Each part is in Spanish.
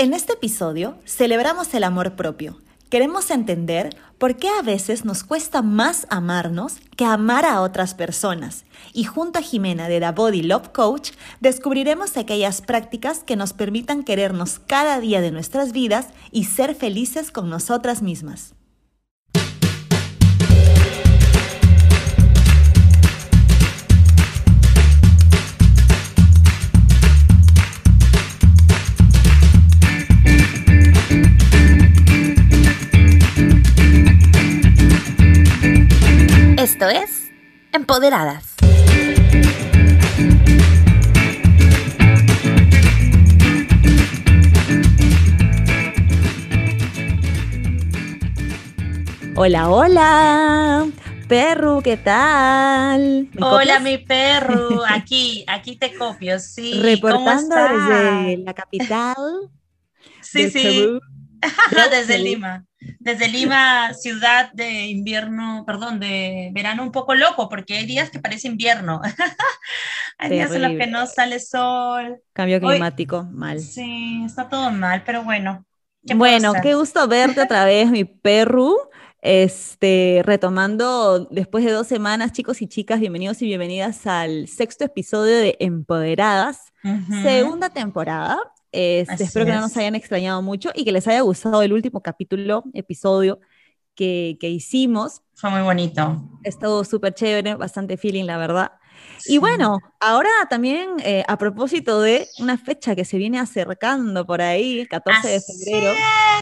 En este episodio celebramos el amor propio. Queremos entender por qué a veces nos cuesta más amarnos que amar a otras personas. Y junto a Jimena de The Body Love Coach descubriremos aquellas prácticas que nos permitan querernos cada día de nuestras vidas y ser felices con nosotras mismas. Esto es Empoderadas. Hola, hola. Perro, ¿qué tal? Hola, mi perro. Aquí, aquí te copio, sí. Reportando desde la capital. Sí, sí. desde Lima desde Lima, ciudad de invierno, perdón, de verano un poco loco, porque hay días que parece invierno. hay días en los que no sale sol. Cambio climático, mal. Sí, está todo mal, pero bueno. bueno, qué gusto verte otra vez, mi perro. Este, retomando después de dos semanas, chicos y chicas, bienvenidos y bienvenidas al sexto episodio de Empoderadas, segunda temporada. Este, espero que no nos hayan extrañado mucho y que les haya gustado el último capítulo, episodio que, que hicimos. Fue muy bonito. Estuvo súper chévere, bastante feeling, la verdad. Y bueno, ahora también eh, a propósito de una fecha que se viene acercando por ahí, el 14 de febrero,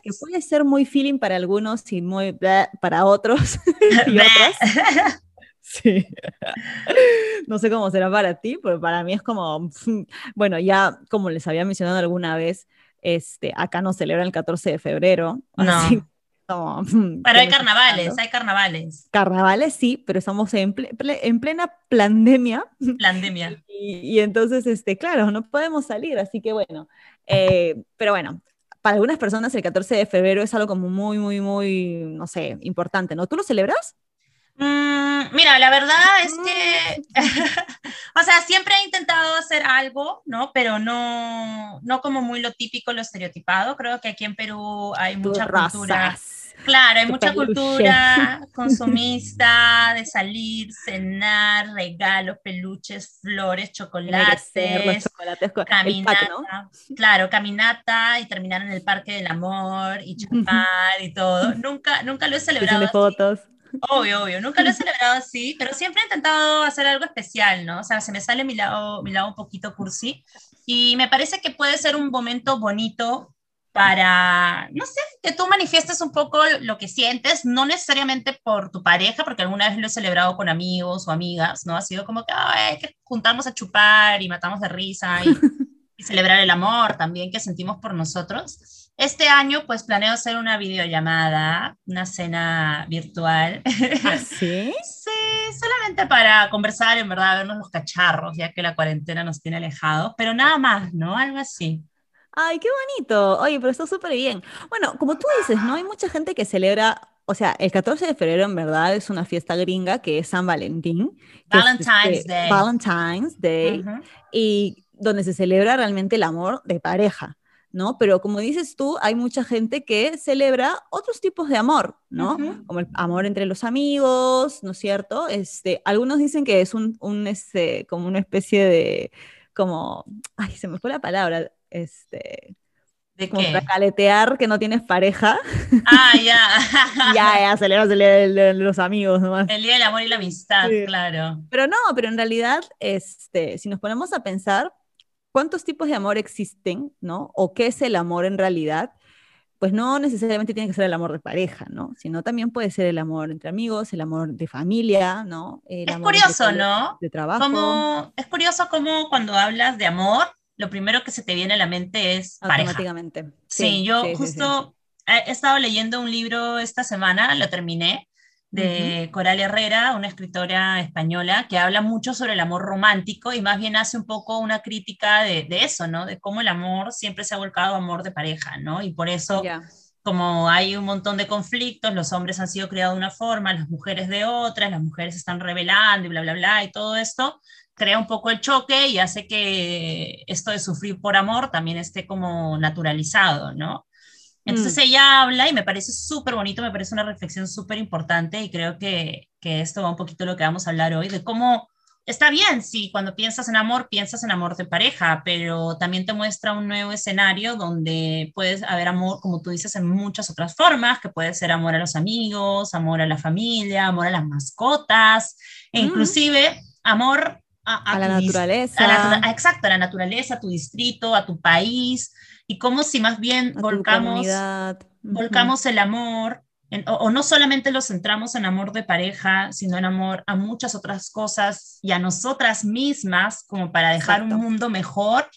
que puede ser muy feeling para algunos y muy para otros y otras. Sí. No sé cómo será para ti, pero para mí es como, bueno, ya como les había mencionado alguna vez, este, acá no celebran el 14 de febrero. No. pero hay carnavales, hay carnavales. Carnavales sí, pero estamos en, en plena pandemia. Pandemia. Y, entonces, este, claro, no podemos salir, así que bueno. Eh, pero bueno, para algunas personas el 14 de febrero es algo como muy, muy, muy, no sé, importante, ¿no? ¿Tú lo celebras? Mm, mira, la verdad es que, o sea, siempre he intentado hacer algo, ¿no? Pero no, no como muy lo típico, lo estereotipado. Creo que aquí en Perú hay mucha cultura. Claro, hay mucha cultura consumista de salir, cenar, regalos, peluches, flores, chocolates, caminata, claro, caminata y terminar en el Parque del Amor y chapar y todo. Nunca, nunca lo he celebrado. Fotos. Obvio, obvio. Nunca lo he celebrado así, pero siempre he intentado hacer algo especial, ¿no? O sea, se me sale mi lado, mi lado un poquito cursi. Y me parece que puede ser un momento bonito para, no sé, que tú manifiestes un poco lo que sientes, no necesariamente por tu pareja, porque alguna vez lo he celebrado con amigos o amigas, ¿no? Ha sido como que hay que juntarnos a chupar y matamos de risa y, y celebrar el amor también que sentimos por nosotros. Este año, pues planeo hacer una videollamada, una cena virtual. ¿Ah, sí? sí, solamente para conversar, en verdad, vernos los cacharros, ya que la cuarentena nos tiene alejados, pero nada más, ¿no? Algo así. Ay, qué bonito. Oye, pero está súper bien. Bueno, como tú dices, ¿no? Hay mucha gente que celebra, o sea, el 14 de febrero en verdad es una fiesta gringa que es San Valentín. Valentine's este, Day. Valentine's Day. Y donde se celebra realmente el amor de pareja. ¿No? Pero como dices tú, hay mucha gente que celebra otros tipos de amor, ¿no? Como el amor entre los amigos, ¿no es cierto? Este, algunos dicen que es un, un este, como una especie de, como, ay, se me fue la palabra, este... ¿De como para caletear que no tienes pareja. Ah, ya. ya, ya, celebras el día de los amigos nomás. El día del amor y la amistad, claro. Pero no, pero en realidad, este, si nos ponemos a pensar, cuántos tipos de amor existen, ¿no? O qué es el amor en realidad, pues no necesariamente tiene que ser el amor de pareja, ¿no? Sino también puede ser el amor entre amigos, el amor de familia, ¿no? es curioso, ¿no? De trabajo. Como, es curioso como cuando hablas de amor, lo primero que se te viene a la mente es pareja. Automáticamente. Sí, yo justo he estado leyendo un libro esta semana, lo terminé, de Coral Herrera, una escritora española que habla mucho sobre el amor romántico y más bien hace un poco una crítica de, eso, ¿no? De cómo el amor siempre se ha volcado a amor de pareja, ¿no? Y por eso, como hay un montón de conflictos, los hombres han sido criados de una forma, las mujeres de otra, las mujeres están revelando y bla, bla, bla, y todo esto, crea un poco el choque y hace que esto de sufrir por amor también esté como naturalizado, ¿no? Entonces mm. ella habla y me parece súper bonito, me parece una reflexión súper importante y creo que, que esto va un poquito de lo que vamos a hablar hoy, de cómo está bien, sí, cuando piensas en amor, piensas en amor de pareja, pero también te muestra un nuevo escenario donde puedes haber amor, como tú dices, en muchas otras formas, que puede ser amor a los amigos, amor a la familia, amor a las mascotas, e inclusive amor a, la naturaleza. exacto, a la naturaleza, a tu distrito, a tu país, y como si más bien volcamos, volcamos el amor o, no solamente lo centramos en amor de pareja, sino en amor a muchas otras cosas y a nosotras mismas, como para dejar un mundo mejor.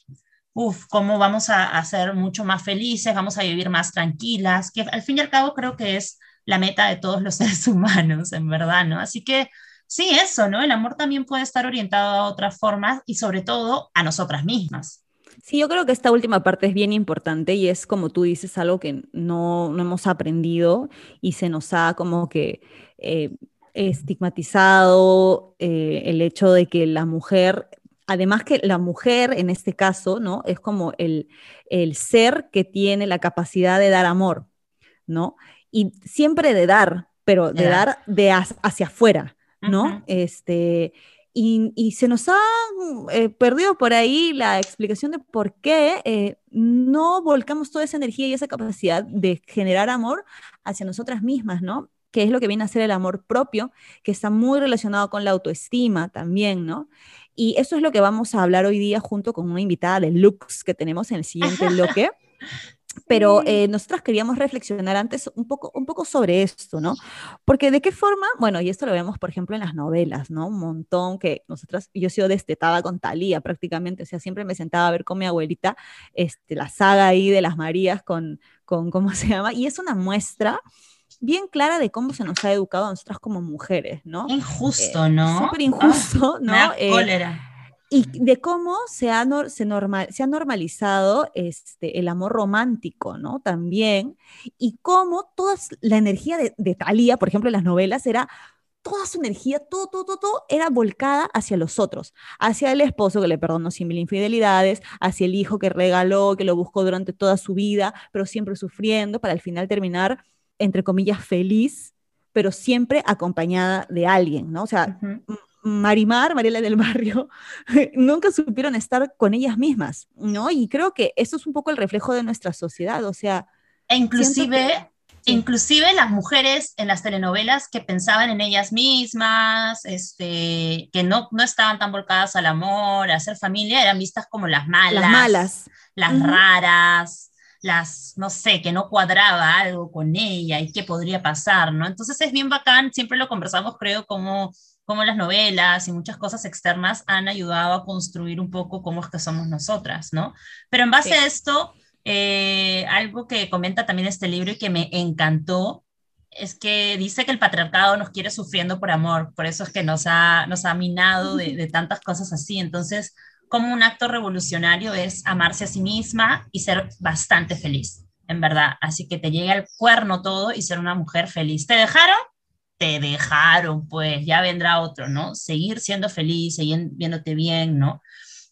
Uf, cómo vamos a, a, ser mucho más felices, vamos a vivir más tranquilas, que al fin y al cabo creo que es la meta de todos los seres humanos, en verdad, ¿no? Así que sí, eso, ¿no? El amor también puede estar orientado a otras formas y sobre todo a nosotras mismas. Sí, yo creo que esta última parte es bien importante y es como tú dices, algo que no, no hemos aprendido y se nos ha como que eh, estigmatizado eh, el hecho de que la mujer, además que la mujer en este caso, ¿no? Es como el, el ser que tiene la capacidad de dar amor, ¿no? Y siempre de dar, pero de dar de hacia afuera, ¿no? Este y, se nos ha eh, perdido por ahí la explicación de por qué eh, no volcamos toda esa energía y esa capacidad de generar amor hacia nosotras mismas, ¿no? Que es lo que viene a ser el amor propio, que está muy relacionado con la autoestima también, ¿no? Y eso es lo que vamos a hablar hoy día junto con una invitada de Lux que tenemos en el siguiente bloque. Pero eh, nosotras queríamos reflexionar antes un poco, un poco sobre esto, ¿no? Porque de qué forma, bueno, y esto lo vemos, por ejemplo, en las novelas, ¿no? Un montón que nosotras, yo he sido destetada con Talía prácticamente, o sea, siempre me sentaba a ver con mi abuelita este, la saga ahí de las Marías con, con, ¿cómo se llama? Y es una muestra bien clara de cómo se nos ha educado a nosotras como mujeres, ¿no? Injusto, eh, ¿no? Súper injusto, ah, ¿no? Me eh, cólera y de cómo se ha, se, normal, se ha normalizado este, el amor romántico, ¿no? También, y cómo toda la energía de, de Thalía, por ejemplo, en las novelas, era toda su energía, todo, todo, todo, era volcada hacia los otros, hacia el esposo que le perdonó sin mil infidelidades, hacia el hijo que regaló, que lo buscó durante toda su vida, pero siempre sufriendo, para al final terminar, entre comillas, feliz, pero siempre acompañada de alguien, ¿no? O sea, Marimar, Mariela del Barrio, nunca supieron estar con ellas mismas, ¿no? Y creo que eso es un poco el reflejo de nuestra sociedad, o sea... E inclusive, inclusive las mujeres en las telenovelas que pensaban en ellas mismas, este, que no, no estaban tan volcadas al amor, a hacer familia, eran vistas como las malas. Las malas. Las raras, las, no sé, que no cuadraba algo con ella y qué podría pasar, ¿no? Entonces es bien bacán, siempre lo conversamos, creo, como cómo las novelas y muchas cosas externas han ayudado a construir un poco cómo es que somos nosotras, ¿no? Pero en base a esto, eh, algo que comenta también este libro y que me encantó es que dice que el patriarcado nos quiere sufriendo por amor, por eso es que nos ha, nos ha minado de, de tantas cosas así. Entonces, como un acto revolucionario es amarse a sí misma y ser bastante feliz, en verdad. Así que te llega el cuerno todo y ser una mujer feliz. ¿Te dejaron? Te dejaron, pues ya vendrá otro, ¿no? Seguir siendo feliz, seguir viéndote bien, ¿no?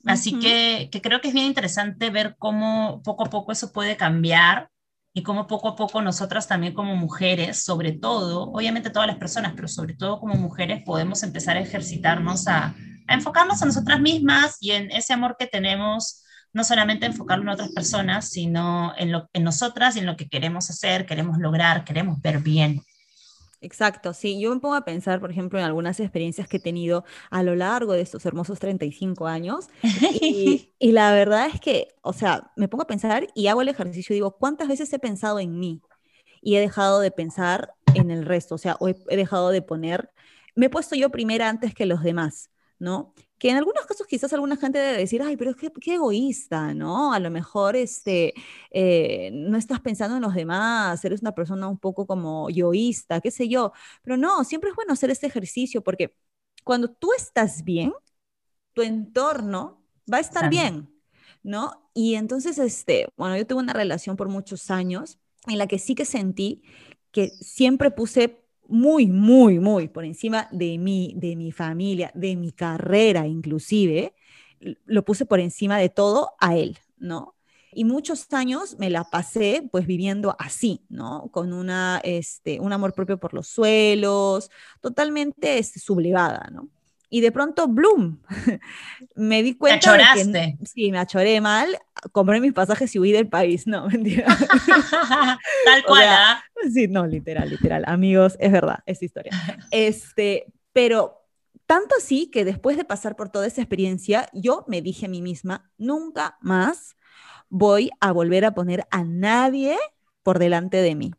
Así que, que, creo que es bien interesante ver cómo poco a poco eso puede cambiar y cómo poco a poco nosotras también como mujeres, sobre todo, obviamente todas las personas, pero sobre todo como mujeres podemos empezar a ejercitarnos a, a enfocarnos en nosotras mismas y en ese amor que tenemos, no solamente enfocarlo en otras personas, sino en, lo, en nosotras y en lo que queremos hacer, queremos lograr, queremos ver bien. Exacto, sí, yo me pongo a pensar, por ejemplo, en algunas experiencias que he tenido a lo largo de estos hermosos 35 años y, y, la verdad es que, o sea, me pongo a pensar y hago el ejercicio y digo, ¿cuántas veces he pensado en mí? Y he dejado de pensar en el resto, o sea, o he, he dejado de poner, me he puesto yo primera antes que los demás, ¿no? que en algunos casos quizás alguna gente debe decir, ay, pero es que qué egoísta, ¿no? A lo mejor este, eh, no estás pensando en los demás, eres una persona un poco como yoísta, qué sé yo, pero no, siempre es bueno hacer este ejercicio porque cuando tú estás bien, tu entorno va a estar bien, ¿no? Y entonces, este, bueno, yo tuve una relación por muchos años en la que sí que sentí que siempre puse muy, muy, muy por encima de mí, de mi familia, de mi carrera inclusive, lo puse por encima de todo a él, ¿no? Y muchos años me la pasé pues viviendo así, ¿no? Con una, este, un amor propio por los suelos, totalmente este, sublevada, ¿no? Y de pronto, bloom, me di cuenta. ¿Te achoraste? sí, me achoré mal, compré mis pasajes y huí del país. No, mentira. Tal cual, ¿ah? Sí, no, literal, literal. Amigos, es verdad, es historia. Este, pero tanto así que después de pasar por toda esa experiencia, yo me dije a mí misma, nunca más voy a volver a poner a nadie por delante de mí.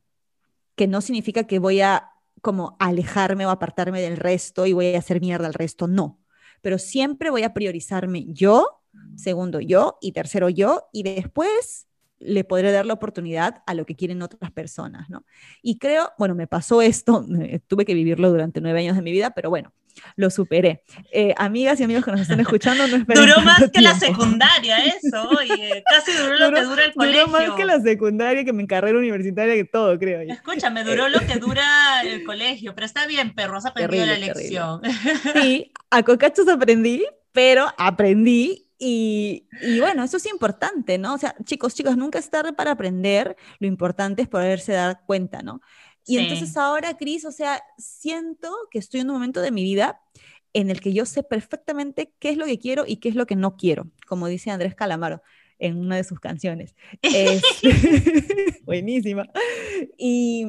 Que no significa que voy a como alejarme o apartarme del resto y voy a hacer mierda al resto, no. Pero siempre voy a priorizarme yo, segundo yo y tercero yo y después le podré dar la oportunidad a lo que quieren otras personas, ¿no? Y creo, bueno, me pasó esto, tuve que vivirlo durante nueve años de mi vida, pero bueno, lo superé. Eh, amigas y amigos que nos están escuchando, no Duró más que la secundaria, eso, oye, casi duró, lo que dura el colegio. Duró más que la secundaria, que mi carrera universitaria, que todo, creo yo. Escúchame, duró lo que dura el colegio, pero está bien, perro, has aprendido la lección. Sí, a cocachos aprendí, pero aprendí y, y, bueno, eso es importante, ¿no? O sea, chicos, chicos, nunca es tarde para aprender, lo importante es poderse dar cuenta, ¿no? Y entonces ahora, Cris, o sea, siento que estoy en un momento de mi vida en el que yo sé perfectamente qué es lo que quiero y qué es lo que no quiero, como dice Andrés Calamaro en una de sus canciones. Es, buenísima. Y,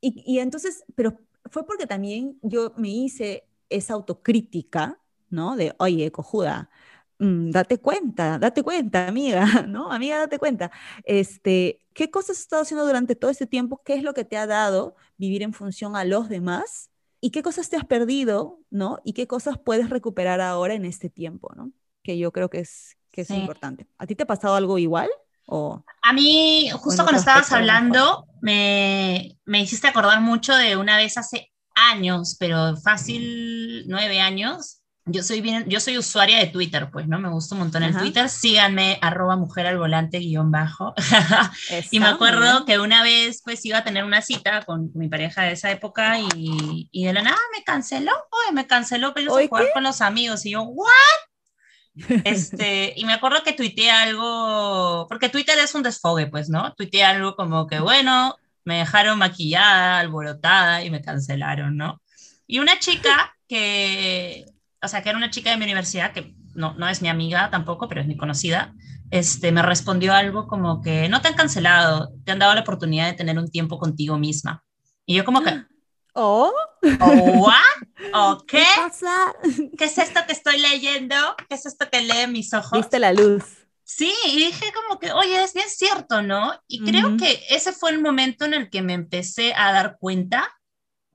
y, y entonces, pero fue porque también yo me hice esa autocrítica, ¿no? De, oye, cojuda, Mm, date cuenta, date cuenta, amiga, ¿no? Amiga, date cuenta. Este, ¿Qué cosas has estado haciendo durante todo este tiempo? ¿Qué es lo que te ha dado vivir en función a los demás? ¿Y qué cosas te has perdido, ¿no? ¿Y qué cosas puedes recuperar ahora en este tiempo, ¿no? Que yo creo que es, que es importante. ¿A ti te ha pasado algo igual? O, a mí, justo cuando estabas hablando, me, me hiciste acordar mucho de una vez hace años, pero fácil nueve años, yo soy bien, yo soy usuaria de Twitter, pues, ¿no? Me gusta un montón el Twitter. Síganme, arroba mujer al volante guion bajo. y me acuerdo que una vez, pues, iba a tener una cita con mi pareja de esa época y, y de la nada me canceló. Oye, me canceló pero yo a jugar con los amigos. Y yo, ¿what? Este, y me acuerdo que tuiteé algo, porque Twitter es un desfogue, pues, ¿no? Tuiteé algo como que, bueno, me dejaron maquillada, alborotada y me cancelaron, ¿no? Y una chica que o sea, que era una chica de mi universidad, que no, no es mi amiga tampoco, pero es mi conocida, este, me respondió algo como que no te han cancelado, te han dado la oportunidad de tener un tiempo contigo misma. Y yo como que... ¿Oh? ¿Oh, ¿O qué? ¿Qué, es esto que estoy leyendo? ¿Qué es esto que lee mis ojos? Viste la luz. Sí, y dije como que, oye, es bien cierto, ¿no? Y creo que ese fue el momento en el que me empecé a dar cuenta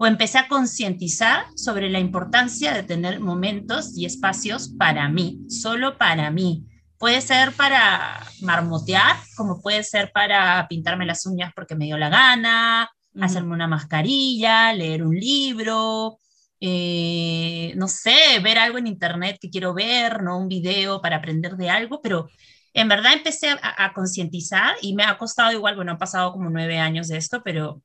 o empecé a concientizar sobre la importancia de tener momentos y espacios para mí, solo para mí. Puede ser para marmotear, como puede ser para pintarme las uñas porque me dio la gana, hacerme una mascarilla, leer un libro, eh, no sé, ver algo en internet que quiero ver, no un video para aprender de algo, pero en verdad empecé a, a concientizar y me ha costado igual, bueno, han pasado como nueve años de esto, pero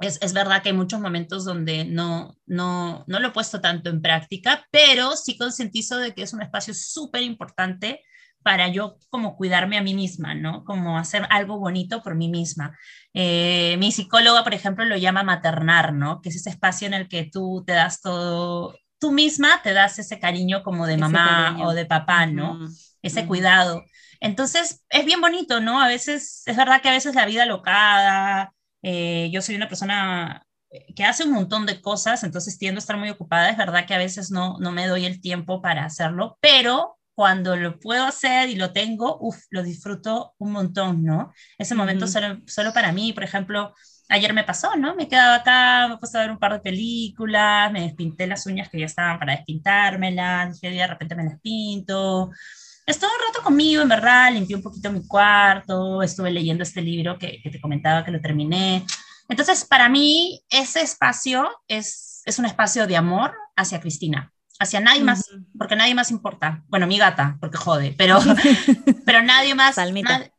es, es, verdad que hay muchos momentos donde no, no, no lo he puesto tanto en práctica, pero sí concientizo de que es un espacio súper importante para yo como cuidarme a mí misma, ¿no? Como hacer algo bonito por mí misma. Eh, mi psicóloga, por ejemplo, lo llama maternar, ¿no? Que es ese espacio en el que tú te das todo, tú misma te das ese cariño como de mamá o de papá, ¿no? Ese cuidado. Entonces, es bien bonito, ¿no? A veces, es verdad que a veces la vida locada, eh, yo soy una persona eh, que hace un montón de cosas, entonces tiendo a estar muy ocupada. Es verdad que a veces no, no me doy el tiempo para hacerlo, pero cuando lo puedo hacer y lo tengo, uff, lo disfruto un montón, ¿no? Ese momento solo, solo para mí, por ejemplo, ayer me pasó, ¿no? Me quedaba acá, me puse a ver un par de películas, me despinté las uñas que ya estaban para despintármelas, dije, de repente me las pinto. Estuve un rato conmigo, en verdad, limpié un poquito mi cuarto, estuve leyendo este libro que, que te comentaba que lo terminé. Entonces, para mí, ese espacio es, es un espacio de amor hacia Cristina, hacia nadie más, porque nadie más importa. Bueno, mi gata, porque jode, pero, pero nadie más,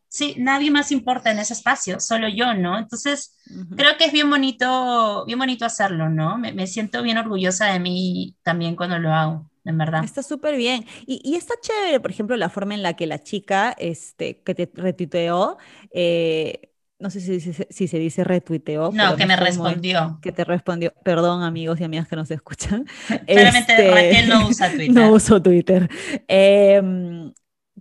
sí, nadie más importa en ese espacio, solo yo, ¿no? Entonces, creo que es bien bonito, bien bonito hacerlo, ¿no? Me, me, siento bien orgullosa de mí también cuando lo hago. En verdad. Está súper bien. Y, y, está chévere, por ejemplo, la forma en la que la chica este, que te retuiteó, eh, no sé si, si, se dice retuiteó. No, que me respondió. que te respondió. Perdón, amigos y amigas que nos escuchan. Claramente este, Raquel no usa Twitter. No uso Twitter. Eh,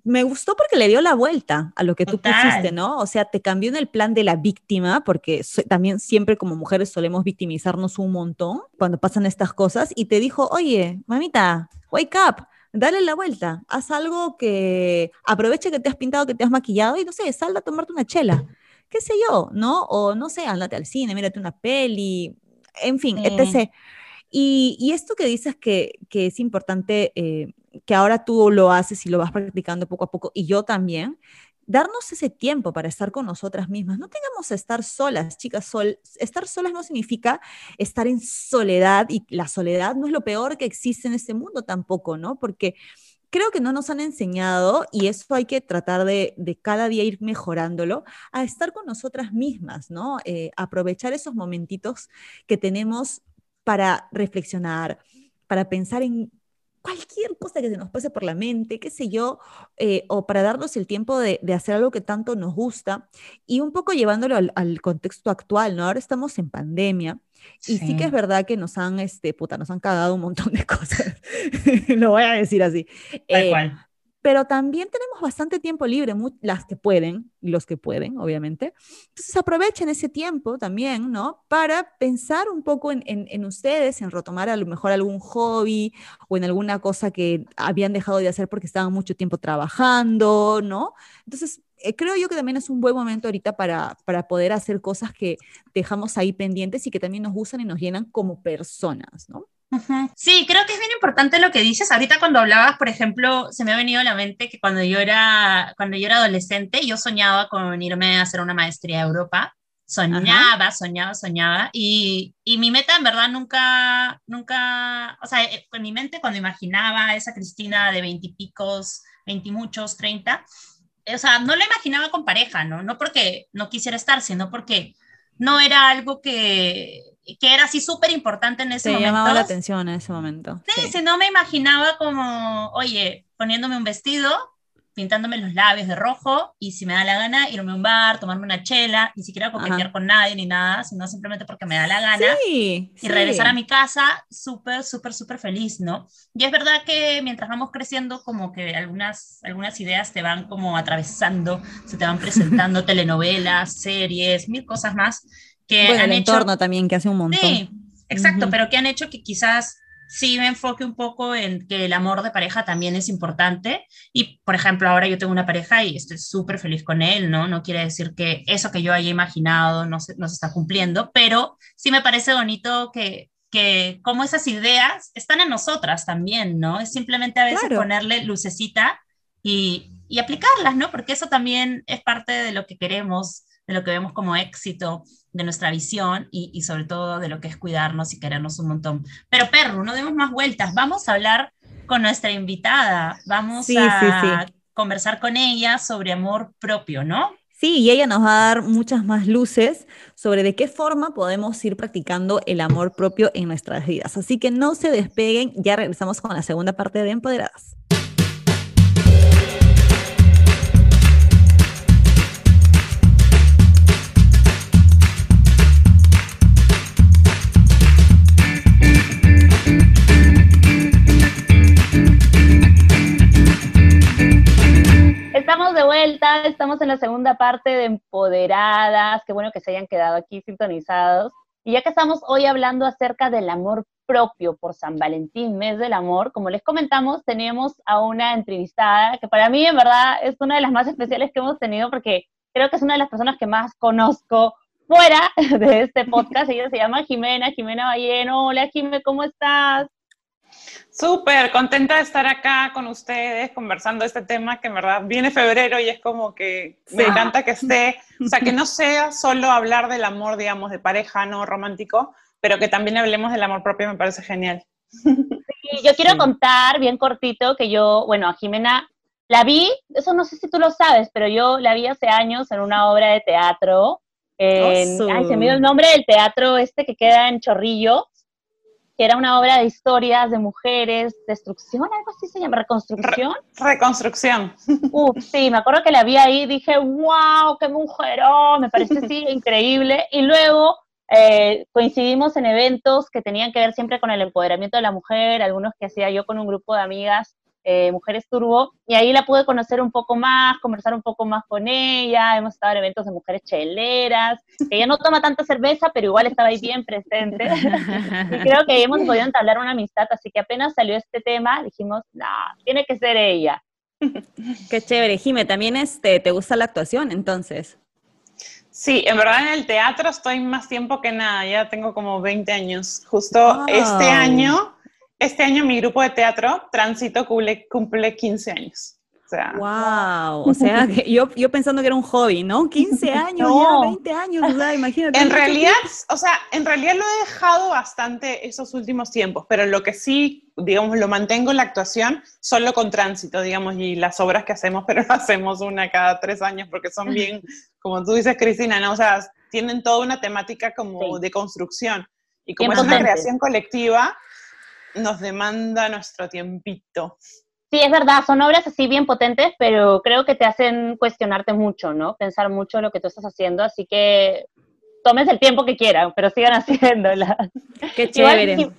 me gustó porque le dio la vuelta a lo que tú pusiste, ¿no? O sea, te cambió en el plan de la víctima, porque también siempre como mujeres solemos victimizarnos un montón cuando pasan estas cosas, y te dijo, oye, mamita, wake up, dale la vuelta, haz algo que aproveche que te has pintado, que te has maquillado, y no sé, sal a tomarte una chela, qué sé yo, ¿no? O no sé, andate al cine, mírate una peli, en fin, etc. Y, esto que dices que, que es importante, eh, que ahora tú lo haces y lo vas practicando poco a poco, y yo también, darnos ese tiempo para estar con nosotras mismas. No tengamos que estar solas, chicas. Sol, estar solas no significa estar en soledad, y la soledad no es lo peor que existe en este mundo tampoco, ¿no? Porque creo que no nos han enseñado, y eso hay que tratar de, cada día ir mejorándolo, a estar con nosotras mismas, ¿no? Eh, aprovechar esos momentitos que tenemos para reflexionar, para pensar en cualquier cosa que se nos pase por la mente, qué sé yo, eh, o para darnos el tiempo de, hacer algo que tanto nos gusta y un poco llevándolo al, contexto actual, ¿no? Ahora estamos en pandemia y sí. que es verdad que nos han, este, puta, nos han cagado un montón de cosas, lo voy a decir así. Tal eh, cual pero también tenemos bastante tiempo libre, las que pueden, y los que pueden, obviamente. Entonces aprovechen ese tiempo también, ¿no? Para pensar un poco en, en, ustedes, en retomar a lo mejor algún hobby o en alguna cosa que habían dejado de hacer porque estaban mucho tiempo trabajando, ¿no? Entonces, eh, creo yo que también es un buen momento ahorita para, para poder hacer cosas que dejamos ahí pendientes y que también nos gustan y nos llenan como personas, ¿no? Sí, creo que es bien importante lo que dices. Ahorita cuando hablabas, por ejemplo, se me ha venido a la mente que cuando yo era, cuando yo era adolescente, yo soñaba con irme a hacer una maestría a Europa. Soñaba, soñaba, soñaba. Y, y, mi meta, en verdad, nunca, nunca, o sea, en mi mente cuando imaginaba a esa Cristina de veintipicos, veintimuchos, treinta, o sea, no la imaginaba con pareja, ¿no? No porque no quisiera estar, sino porque no era algo que, que era así súper importante en ese momento. Me llamaba la atención en ese momento. Sí, si no me imaginaba como, oye, poniéndome un vestido, pintándome los labios de rojo y si me da la gana irme a un bar, tomarme una chela, ni siquiera coquetear con nadie ni nada, sino simplemente porque me da la gana sí, y regresar a mi casa súper, súper, súper feliz, ¿no? Y es verdad que mientras vamos creciendo como que algunas, algunas ideas te van como atravesando, se te van presentando telenovelas, series, mil cosas más que bueno, el entorno también, que hace un montón. Sí, exacto, pero que han hecho que quizás sí me enfoque un poco en que el amor de pareja también es importante. Y, por ejemplo, ahora yo tengo una pareja y estoy súper feliz con él, ¿no? No quiere decir que eso que yo haya imaginado no se, no se está cumpliendo, pero sí me parece bonito que, que como esas ideas están en nosotras también, ¿no? Es simplemente a veces ponerle lucecita y, y aplicarlas, ¿no? Porque eso también es parte de lo que queremos, de lo que vemos como éxito de nuestra visión y, sobre todo de lo que es cuidarnos y querernos un montón. Pero perro, no demos más vueltas, vamos a hablar con nuestra invitada, vamos a conversar con ella sobre amor propio, ¿no? Sí, y ella nos va a dar muchas más luces sobre de qué forma podemos ir practicando el amor propio en nuestras vidas. Así que no se despeguen, ya regresamos con la segunda parte de Empoderadas. Vuelta, estamos en la segunda parte de Empoderadas, qué bueno que se hayan quedado aquí sintonizados. Y ya que estamos hoy hablando acerca del amor propio por San Valentín, mes del amor, como les comentamos, tenemos a una entrevistada que para mí en verdad es una de las más especiales que hemos tenido porque creo que es una de las personas que más conozco fuera de este podcast. Ella se llama Jimena, Jimena Balleno. Hola Jimena, ¿cómo estás? Súper, contenta de estar acá con ustedes conversando este tema que en verdad viene febrero y es como que me encanta que esté, o sea, que no sea solo hablar del amor, digamos, de pareja, no romántico, pero que también hablemos del amor propio, me parece genial. Sí, yo quiero contar bien cortito que yo, bueno, a Jimena La vi, eso no sé si tú lo sabes, pero yo la vi hace años en una obra de teatro. En, ay, se me dio el nombre del teatro este que queda en Chorrillo, que era una obra de historias de mujeres, destrucción, algo así se llama, reconstrucción. reconstrucción. Uf, sí, me acuerdo que la vi ahí, dije, wow, qué mujerón, me parece así increíble. Y luego eh, coincidimos en eventos que tenían que ver siempre con el empoderamiento de la mujer, algunos que hacía yo con un grupo de amigas eh, Mujeres Turbo, y ahí la pude conocer un poco más, conversar un poco más con ella, hemos estado en eventos de mujeres cheleras, que ella no toma tanta cerveza, pero igual estaba ahí bien presente, y creo que hemos podido entablar una amistad, así que apenas salió este tema, dijimos, no, tiene que ser ella. Qué chévere, Jime, también este, te gusta la actuación, entonces. Sí, en verdad en el teatro estoy más tiempo que nada, ya tengo como 20 años. Justo este año este año mi grupo de teatro, Tránsito, cumple, cumple 15 años. O sea, wow, o sea, que yo, yo pensando que era un hobby, ¿no? 15 años, ya 20 años, o sea, imagínate. En realidad, o sea, en realidad lo he dejado bastante esos últimos tiempos, pero lo que sí, digamos, lo mantengo en la actuación solo con tránsito, digamos, y las obras que hacemos, pero hacemos una cada tres años porque son bien, como tú dices, Cristina, ¿no? O sea, tienen toda una temática como de construcción. Y como es una creación colectiva, nos demanda nuestro tiempito. Sí, es verdad, son obras así bien potentes, pero creo que te hacen cuestionarte mucho, ¿no? Pensar mucho lo que tú estás haciendo, así que tomes el tiempo que quieran, pero sigan haciéndolas. Qué chévere.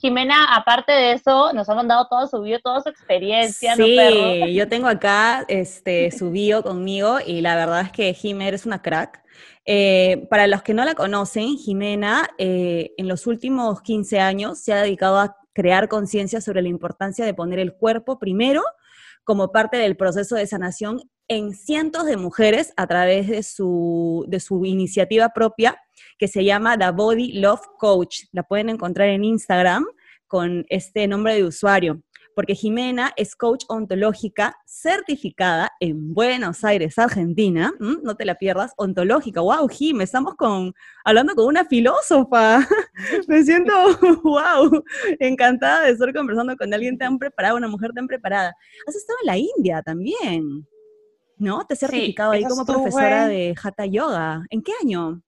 Jimena, aparte de eso, nos ha mandado todo su bio, toda su experiencia. Sí, yo tengo acá este, su bio conmigo y la verdad es que Jimena es una crack. Eh, para los que no la conocen, Jimena eh, en los últimos 15 años se ha dedicado a crear conciencia sobre la importancia de poner el cuerpo primero como parte del proceso de sanación en cientos de mujeres a través de su, de su iniciativa propia que se llama The Body Love Coach. La pueden encontrar en Instagram con este nombre de usuario porque Jimena es coach ontológica certificada en Buenos Aires, Argentina. No te la pierdas, ontológica. ¡Wow, Jim! Estamos con, hablando con una filósofa. Me siento, wow, encantada de estar conversando con alguien tan preparado, una mujer tan preparada. Has estado en la India también, ¿no? Te has certificado ahí como profesora de Hatha Yoga. ¿En qué año?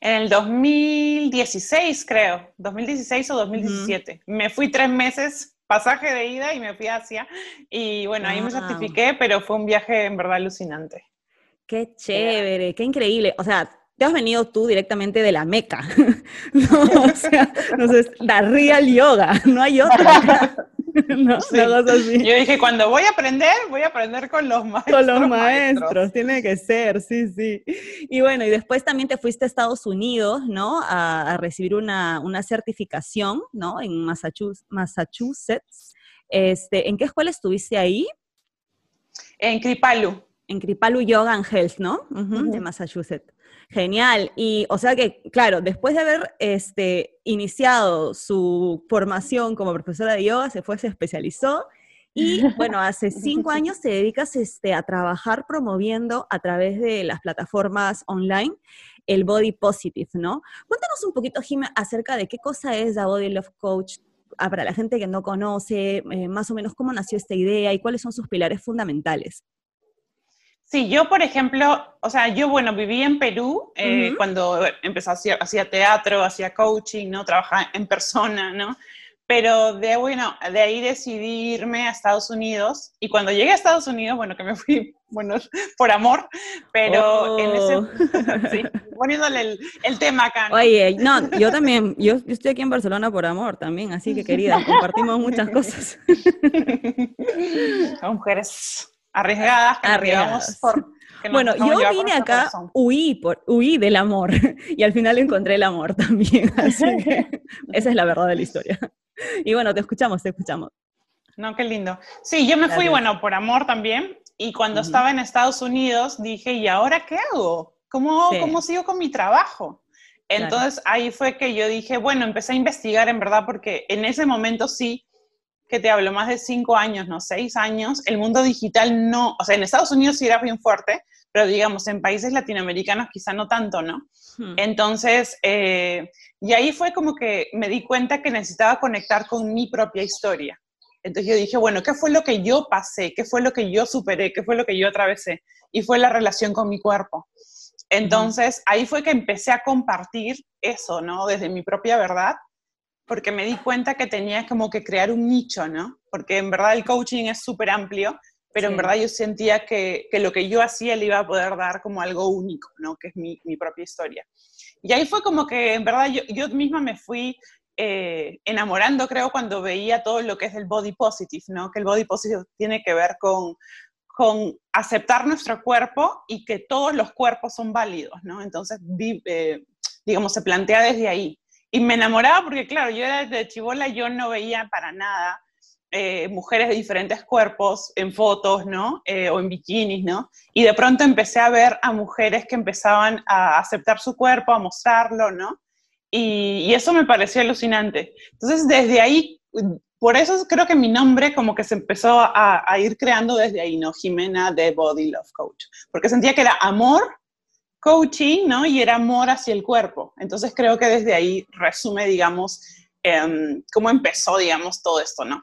En el 2016, creo, 2016 o 2017. Me fui tres meses pasaje de ida y me fui a Asia. Y bueno, ahí me certifiqué, pero fue un viaje en verdad alucinante. Qué chévere, qué increíble. O sea, te has venido tú directamente de la Meca. no, o sea, no sé, la real yoga, no hay otra. ¿no? Yo dije, cuando voy a aprender, voy a aprender con los maestros. Con los maestros, tiene que ser, sí, sí. Y bueno, y después también te fuiste a Estados Unidos, ¿no? A, recibir una, una, certificación, ¿no? En Massachusetts. Este, ¿En qué escuela estuviste ahí? En Kripalu. En Kripalu Yoga and Health, ¿no? De Massachusetts. Genial. Y, o sea que, claro, después de haber este, iniciado su formación como profesora de yoga, se fue, se especializó. Y bueno, hace cinco años te dedicas este, a trabajar promoviendo a través de las plataformas online el Body Positive, ¿no? Cuéntanos un poquito, Jim, acerca de qué cosa es la Body Love Coach ah, para la gente que no conoce, eh, más o menos cómo nació esta idea y cuáles son sus pilares fundamentales. Sí, yo, por ejemplo, o sea, yo, bueno, viví en Perú eh, cuando empecé, hacía, hacía teatro, hacía coaching, ¿no? Trabajaba en persona, ¿no? Pero de, bueno, de ahí decidí irme a Estados Unidos y cuando llegué a Estados Unidos, bueno, que me fui, bueno, por amor, pero en ese, oh. sí, poniéndole el, tema acá. ¿no? Oye, no, yo también, yo, estoy aquí en Barcelona por amor también, así que querida, compartimos muchas cosas. mujeres arriesgadas, arriesgadas. bueno, yo vine acá, huí, por, huí del amor y al final encontré el amor también. Así que esa es la verdad de la historia. Y bueno, te escuchamos, te escuchamos. No, qué lindo. Sí, yo me fui, bueno, por amor también. Y cuando estaba en Estados Unidos dije, ¿y ahora qué hago? ¿Cómo, ¿cómo sigo con mi trabajo? Entonces ahí fue que yo dije, bueno, empecé a investigar en verdad porque en ese momento sí que te hablo, más de cinco años, no, seis años, el mundo digital no, o sea, en Estados Unidos sí era bien fuerte, pero digamos, en países latinoamericanos quizá no tanto, ¿no? Hmm. Entonces, eh, y ahí fue como que me di cuenta que necesitaba conectar con mi propia historia. Entonces yo dije, bueno, ¿qué fue lo que yo pasé? ¿Qué fue lo que yo superé? ¿Qué fue lo que yo atravesé? Y fue la relación con mi cuerpo. Entonces ahí fue que empecé a compartir eso, ¿no? Desde mi propia verdad, porque me di cuenta que tenía como que crear un nicho, ¿no? Porque en verdad el coaching es súper amplio, pero en verdad yo sentía que, que, lo que yo hacía le iba a poder dar como algo único, ¿no? Que es mi, mi propia historia. Y ahí fue como que en verdad yo, yo misma me fui eh, enamorando, creo, cuando veía todo lo que es el body positive, ¿no? Que el body positive tiene que ver con, con aceptar nuestro cuerpo y que todos los cuerpos son válidos, ¿no? Entonces, eh, digamos, se plantea desde ahí. Y me enamoraba porque, claro, yo era desde chivola, yo no veía para nada eh, mujeres de diferentes cuerpos en fotos, ¿no? o en bikinis, ¿no? Y de pronto empecé a ver a mujeres que empezaban a aceptar su cuerpo, a mostrarlo, ¿no? Y, eso me pareció alucinante. Entonces, desde ahí, por eso creo que mi nombre como que se empezó a, ir creando desde ahí, ¿no? Jimena de Body Love Coach. Porque sentía que era amor, coaching, ¿no? Y era amor hacia el cuerpo. Entonces, creo que desde ahí resume, digamos, em, cómo empezó, digamos, todo esto, ¿no?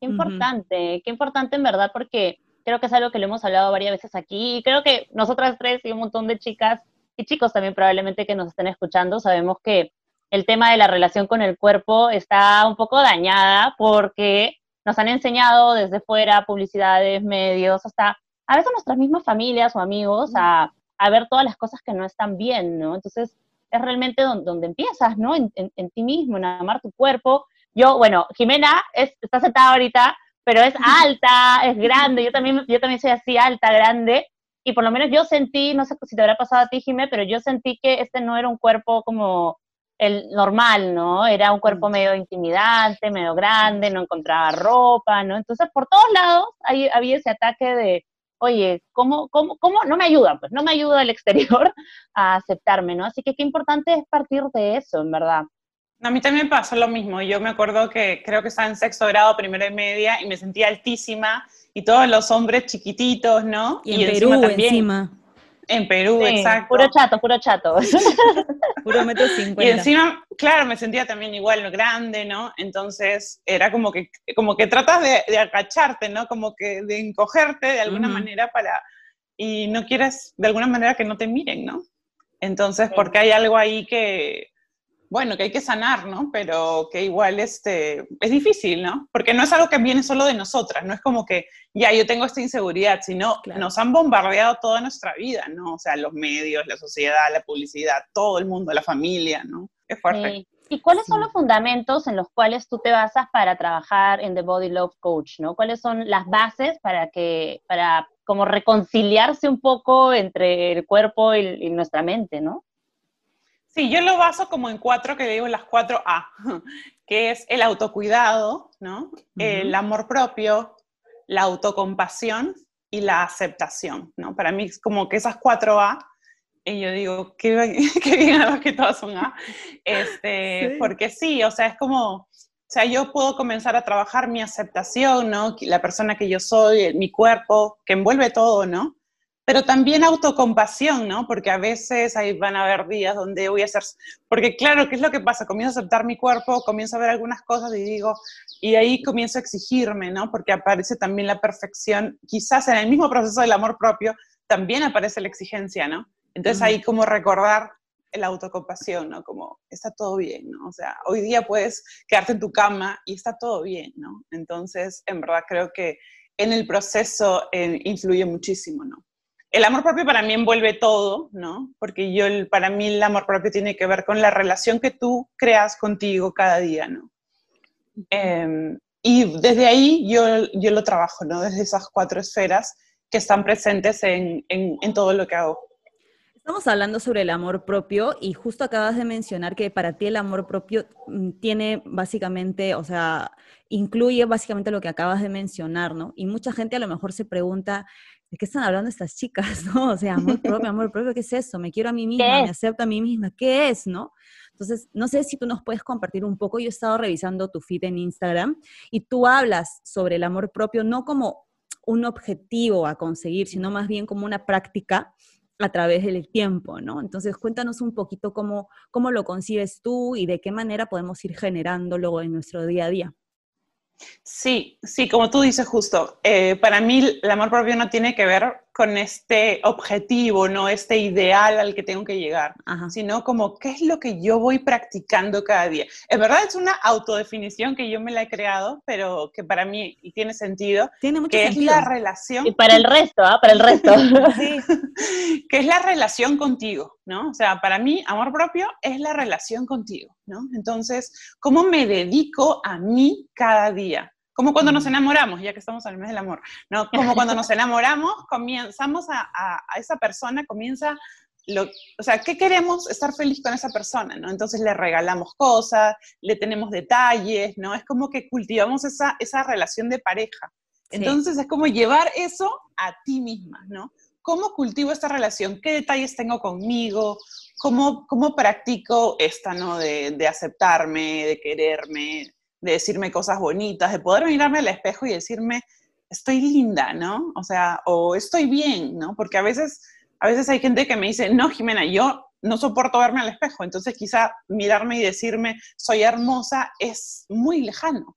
Qué importante, qué importante en verdad, porque creo que es algo que lo hemos hablado varias veces aquí. Y creo que nosotras tres y un montón de chicas y chicos también probablemente que nos estén escuchando, sabemos que el tema de la relación con el cuerpo está un poco dañada porque nos han enseñado desde fuera, publicidades, medios, hasta a veces nuestras mismas familias o amigos a, ver todas las cosas que no están bien, ¿no? Entonces, es realmente donde, empiezas, ¿no? En, ti mismo, en amar tu cuerpo. Yo, bueno, Jimena está sentada ahorita, pero es alta, es grande, yo también, yo también soy así, alta, grande, y por lo menos yo sentí, no sé si te habrá pasado a ti, Jimé, pero yo sentí que este no era un cuerpo como el normal, ¿no? Era un cuerpo medio intimidante, medio grande, no encontraba ropa, ¿no? Entonces, por todos lados había ese ataque de, oye, ¿cómo, cómo, cómo? No me ayuda, pues no me ayuda el exterior a aceptarme, ¿no? Así que qué importante es partir de eso, en verdad. A mí también pasó lo mismo. Yo me acuerdo que creo que estaba en sexto grado, primero y media, y me sentía altísima, y todos los hombres chiquititos, ¿no? Y, en Perú encima. En Perú, exacto. Puro chato, puro chato. puro metro cincuenta. Y encima, claro, me sentía también igual grande, ¿no? Entonces era como que, como que tratas de, agacharte, ¿no? Como que de encogerte de alguna manera para, y no quieres de alguna manera que no te miren, ¿no? Entonces, porque hay algo ahí que, bueno, que hay que sanar, ¿no? Pero que igual este, es difícil, ¿no? Porque no es algo que viene solo de nosotras, no es como que, ya, yo tengo esta inseguridad, sino nos han bombardeado toda nuestra vida, ¿no? O sea, los medios, la sociedad, la publicidad, todo el mundo, la familia, ¿no? Es fuerte. ¿Y cuáles son los fundamentos en los cuales tú te basas para trabajar en The Body Love Coach, ¿no? ¿Cuáles son las bases para que, para como reconciliarse un poco entre el cuerpo y nuestra mente, ¿no? Sí, yo lo baso como en cuatro, que digo las cuatro A, que es el autocuidado, ¿no? El amor propio, la autocompasión y la aceptación, ¿no? Para mí es como que esas cuatro A, y yo digo, qué, bien que todas son A, este, porque sí, o sea, es como, o sea, yo puedo comenzar a trabajar mi aceptación, ¿no? La persona que yo soy, mi cuerpo, que envuelve todo, ¿no? Pero también autocompasión, ¿no? Porque a veces ahí van a haber días donde voy a hacer, porque claro, ¿qué es lo que pasa? Comienzo a aceptar mi cuerpo, comienzo a ver algunas cosas y digo, y ahí comienzo a exigirme, ¿no? Porque aparece también la perfección, quizás en el mismo proceso del amor propio también aparece la exigencia, ¿no? Entonces ahí como recordar la autocompasión, ¿no? Como está todo bien, ¿no? O sea, hoy día puedes quedarte en tu cama y está todo bien, ¿no? Entonces, en verdad creo que en el proceso eh, influye muchísimo, ¿no? El amor propio para mí envuelve todo, ¿no? Porque yo, para mí el amor propio tiene que ver con la relación que tú creas contigo cada día, ¿no? Em, y desde ahí yo, yo lo trabajo, ¿no? Desde esas cuatro esferas que están presentes en, en todo lo que hago. Estamos hablando sobre el amor propio y justo acabas de mencionar que para ti el amor propio mm, tiene básicamente, o sea, incluye básicamente lo que acabas de mencionar, ¿no? Y mucha gente a lo mejor se pregunta, ¿de qué están hablando estas chicas, no? O sea, amor propio, amor propio, ¿qué es eso? Me quiero a mí misma, me acepto a mí misma, ¿qué es, no? Entonces, no sé si tú nos puedes compartir un poco, yo he estado revisando tu feed en Instagram y tú hablas sobre el amor propio no como un objetivo a conseguir, sino más bien como una práctica a través del tiempo, ¿no? Entonces, cuéntanos un poquito cómo, cómo lo concibes tú y de qué manera podemos ir generándolo en nuestro día a día. Sí, sí, como tú dices justo, eh, para mí el amor propio no tiene que ver con este objetivo, no este ideal al que tengo que llegar, sino como qué es lo que yo voy practicando cada día. Es verdad, es una autodefinición que yo me la he creado, pero que para mí y tiene sentido, tiene mucho que sentido. es la relación. Y para el resto, ¿ah? Para el resto. Sí. que es la relación contigo, ¿no? O sea, para mí, amor propio es la relación contigo, ¿no? Entonces, ¿cómo me dedico a mí cada día? Como cuando nos enamoramos, ya que estamos en el mes del amor, ¿no? Como cuando nos enamoramos, comenzamos a, a, a esa persona, comienza lo, o sea, ¿qué queremos? Estar feliz con esa persona, ¿no? Entonces le regalamos cosas, le tenemos detalles, ¿no? Es como que cultivamos esa, esa relación de pareja. Entonces es como llevar eso a ti misma, ¿no? ¿Cómo cultivo esta relación? ¿Qué detalles tengo conmigo? ¿Cómo, cómo practico esta, ¿no? De, de aceptarme, de quererme, de decirme cosas bonitas, de poder mirarme al espejo y decirme, estoy linda, ¿no? O sea, o estoy bien, ¿no? Porque a veces, a veces hay gente que me dice, no, Jimena, yo no soporto verme al espejo, entonces quizá mirarme y decirme, soy hermosa, es muy lejano,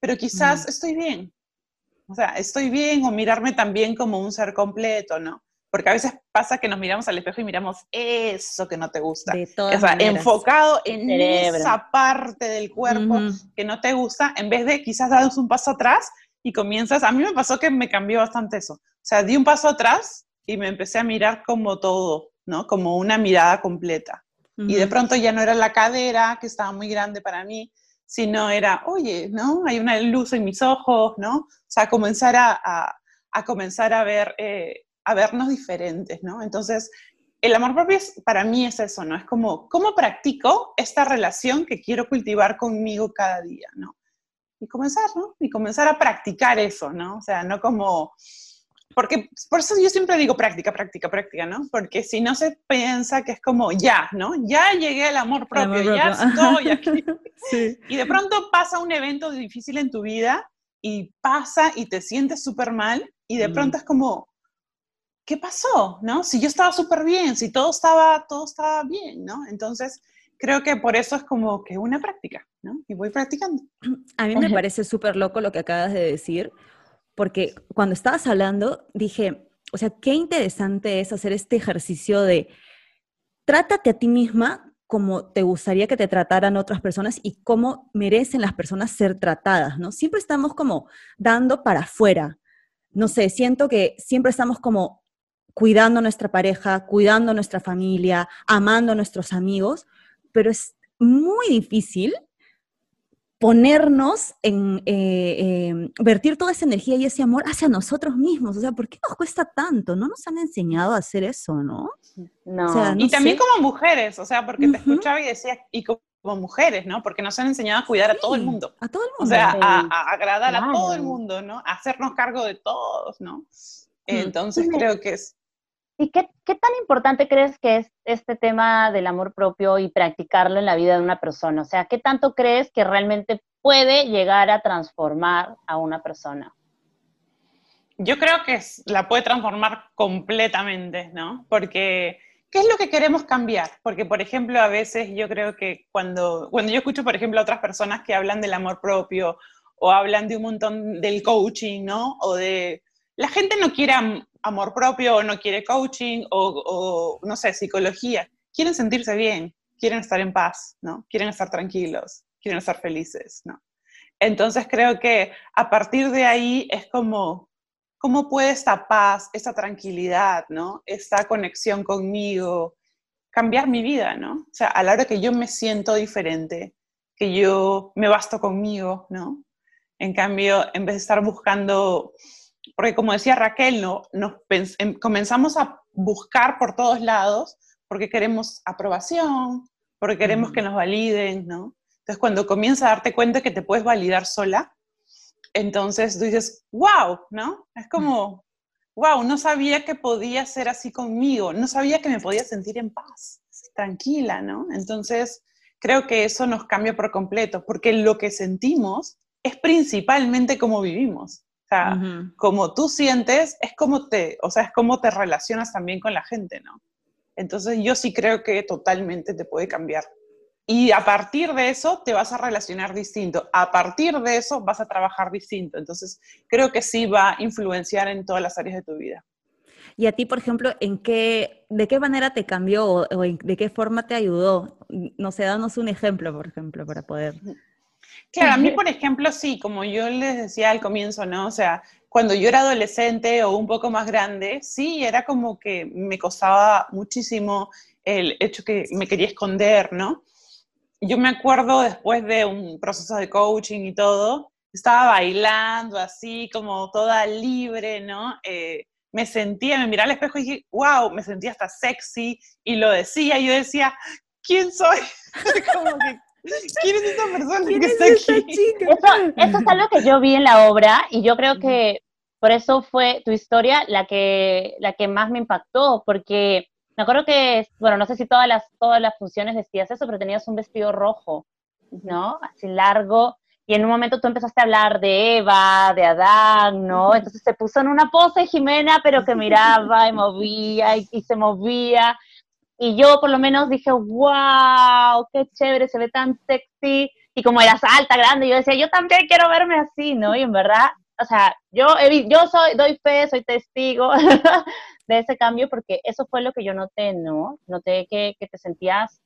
pero quizás mm. estoy bien. O sea, estoy bien o mirarme también como un ser completo, ¿no? Porque a veces pasa que nos miramos al espejo y miramos eso que no te gusta. De todas o sea, maneras. enfocado en Cerebro. esa parte del cuerpo Ujú. que no te gusta, en vez de quizás dar un paso atrás y comienzas, a mí me pasó que me cambió bastante eso. O sea, di un paso atrás y me empecé a mirar como todo, ¿no? Como una mirada completa. Y de pronto ya no era la cadera, que estaba muy grande para mí, sino era, oye, ¿no? Hay una luz en mis ojos, ¿no? O sea, comenzar a, a- a comenzar a ver, eh, a vernos diferentes, ¿no? Entonces, el amor propio es- para mí es eso, ¿no? Es como, ¿cómo practico esta relación que quiero cultivar conmigo cada día, ¿no? Y comenzar, ¿no? Y comenzar a practicar eso, ¿no? O sea, no como... Porque por eso yo siempre digo práctica, práctica, práctica, ¿no? Porque si no se piensa que es como ya, ¿no? Ya llegué al amor El amor propio, ya propio. estoy aquí. Sí. Y de pronto pasa un evento difícil en tu vida y pasa y te sientes súper mal y de Mm. pronto es como, ¿qué pasó? ¿No? Si yo estaba súper bien, si todo estaba, todo estaba bien, ¿no? Entonces, creo que por eso es como que una práctica, ¿no? Y voy practicando. A mí me parece súper loco lo que acabas de decir, porque cuando estabas hablando dije, o sea, qué interesante es hacer este ejercicio de trátate a ti misma como te gustaría que te trataran otras personas y cómo merecen las personas ser tratadas, ¿no? Siempre estamos como dando para afuera. No sé, siento que siempre estamos como cuidando a nuestra pareja, cuidando a nuestra familia, amando a nuestros amigos, pero es muy difícil ponernos en, eh, eh, vertir toda esa energía y ese amor hacia nosotros mismos. O sea, ¿por qué nos cuesta tanto? No nos han enseñado a hacer eso, ¿no? No. O sea, no y también sé. como mujeres, o sea, porque te escuchaba y decía, y como mujeres, ¿no? Porque nos han enseñado a cuidar a todo el mundo. A todo el O mundo. sea, Sí. a, a agradar a todo el mundo, ¿no? A hacernos cargo de todos, ¿no? Entonces Dime. creo que es... ¿Y qué, tan importante crees que es este tema del amor propio y practicarlo en la vida de una persona? O sea, ¿qué tanto crees que realmente puede llegar a transformar a una persona? Yo creo que la puede transformar completamente, ¿no? Porque, ¿qué es lo que queremos cambiar? Porque, por ejemplo, a veces yo creo que cuando, cuando yo escucho, por ejemplo, a otras personas que hablan del amor propio o hablan de un montón del coaching, ¿no? O de... La gente no quiere am- amor propio o no quiere coaching o, o, no sé, psicología. Quieren sentirse bien, quieren estar en paz, ¿no? Quieren estar tranquilos, quieren estar felices, ¿no? Entonces creo que a partir de ahí es como, ¿cómo puede esta paz, esta tranquilidad, ¿no? Esta conexión conmigo cambiar mi vida, ¿no? O sea, a la hora que yo me siento diferente, que yo me basto conmigo, ¿no? En cambio, en vez de estar buscando, porque como decía Raquel, ¿no? Nos em- comenzamos a buscar por todos lados porque queremos aprobación, porque queremos Ujú. que nos validen, ¿no? Entonces, cuando comienzas a darte cuenta que te puedes validar sola, entonces tú dices, wow, ¿no? Es como, wow, no sabía que podía ser así conmigo, no sabía que me podía sentir en paz, tranquila, ¿no? Entonces, creo que eso nos cambia por completo, porque lo que sentimos es principalmente cómo vivimos. O sea, Ujú. como tú sientes, es como te, o sea, es como te relacionas también con la gente, ¿no? Entonces, yo sí creo que totalmente te puede cambiar. y a partir de eso te vas a relacionar distinto, a partir de eso vas a trabajar distinto. Entonces, creo que sí va a influenciar en todas las áreas de tu vida. Y a ti, por ejemplo, ¿en qué, ¿de qué manera te cambió o, de qué forma te ayudó? No sé, danos un ejemplo, por ejemplo, para poder... Claro, a mí, por ejemplo, sí, como yo les decía al comienzo, ¿no? O sea, cuando yo era adolescente o un poco más grande, sí, era como que me costaba muchísimo el hecho que me quería esconder, ¿no? Yo me acuerdo después de un proceso de coaching y todo, estaba bailando así, como toda libre, ¿no? Eh, me sentía, me miraba al espejo y dije, wow, me sentía hasta sexy y lo decía, y yo decía, ¿quién soy? como que, ¿Quién es esta persona que está aquí? Eso, eso es algo que yo vi en la obra y yo creo que por eso fue tu historia la que, la que más me impactó, porque me acuerdo que, bueno, no sé si todas las, todas las funciones decías eso, pero tenías un vestido rojo, ¿no? Así largo, y en un momento tú empezaste a hablar de Eva, de Adán, ¿no? Entonces se puso en una pose Jimena, pero que miraba y movía y, y se movía, y yo por lo menos dije, wow, qué chévere, se ve tan sexy. Y como eras alta, grande, yo decía, yo también quiero verme así, ¿no? Y en verdad, o sea, yo, yo soy, doy fe, soy testigo de ese cambio porque eso fue lo que yo noté, ¿no? Noté que, que te sentías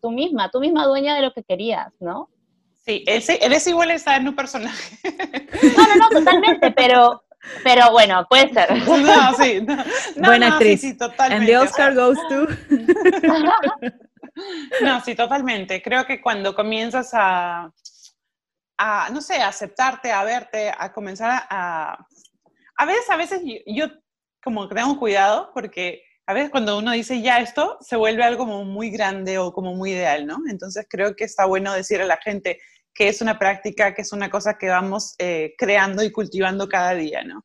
tú misma, tú misma dueña de lo que querías, ¿no? Sí, eres igual a en un personaje. No, no, no, totalmente, pero, pero bueno, puede ser. No, sí. No, Buena actriz. Sí, totalmente. And the Oscar goes to. no, sí, totalmente. Creo que cuando comienzas a, a, no sé, a aceptarte, a verte, a comenzar a... A veces, a veces yo, yo como que tengo cuidado porque a veces cuando uno dice ya esto, se vuelve algo como muy grande o como muy ideal, ¿no? Entonces creo que está bueno decir a la gente, que es una práctica, que es una cosa que vamos eh, creando y cultivando cada día, ¿no?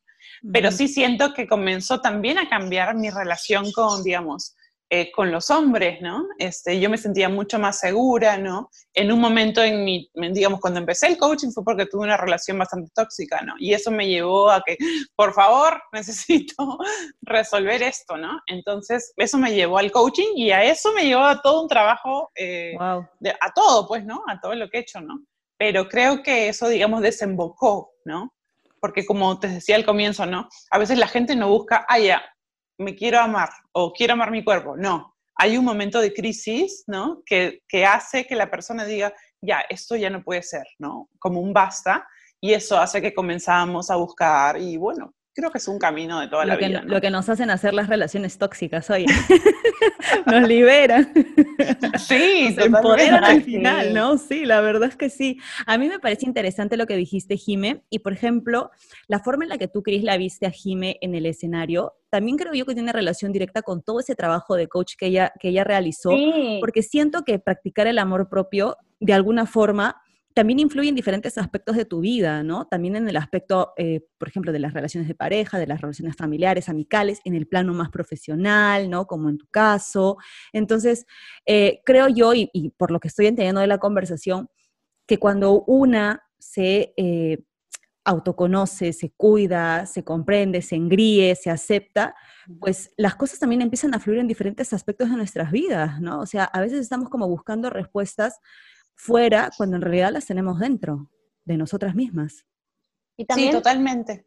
Pero sí siento que comenzó también a cambiar mi relación con, digamos, eh, con los hombres, ¿no? Este, yo me sentía mucho más segura, ¿no? En un momento en mi, digamos, cuando empecé el coaching fue porque tuve una relación bastante tóxica, ¿no? Y eso me llevó a que, por favor, necesito resolver esto, ¿no? Entonces, eso me llevó al coaching y a eso me llevó a todo un trabajo, eh, a todo, pues, ¿no? A todo lo que he hecho, ¿no? Pero creo que eso, digamos, desembocó, ¿no? Porque como te decía al comienzo, ¿no? A veces la gente no busca, ah, ya, me quiero amar o quiero amar mi cuerpo. No, hay un momento de crisis, ¿no? Que, que hace que la persona diga, ya, esto ya no puede ser, ¿no? Como un basta. Y eso hace que comenzamos a buscar y bueno, creo que es un camino de toda la vida. Lo que nos hacen hacer las relaciones tóxicas hoy. nos liberan. Sí, nos empoderan al final, ¿no? Sí, la verdad es que sí. A mí me parece interesante lo que dijiste, Jime, y por ejemplo, la forma en la que tú, Cris, la viste a Jime en el escenario, también creo yo que tiene relación directa con todo ese trabajo de coach que ella, que ella realizó, porque siento que practicar el amor propio, de alguna forma, también influye en diferentes aspectos de tu vida, ¿no? También en el aspecto, eh, por ejemplo, de las relaciones de pareja, de las relaciones familiares, amicales, en el plano más profesional, ¿no? Como en tu caso. Entonces, eh, creo yo, y, por lo que estoy entendiendo de la conversación, que cuando una se eh, autoconoce, se cuida, se comprende, se engríe, se acepta, pues las cosas también empiezan a fluir en diferentes aspectos de nuestras vidas, ¿no? O sea, a veces estamos como buscando respuestas fuera cuando en realidad las tenemos dentro de nosotras mismas. Y también, sí, totalmente.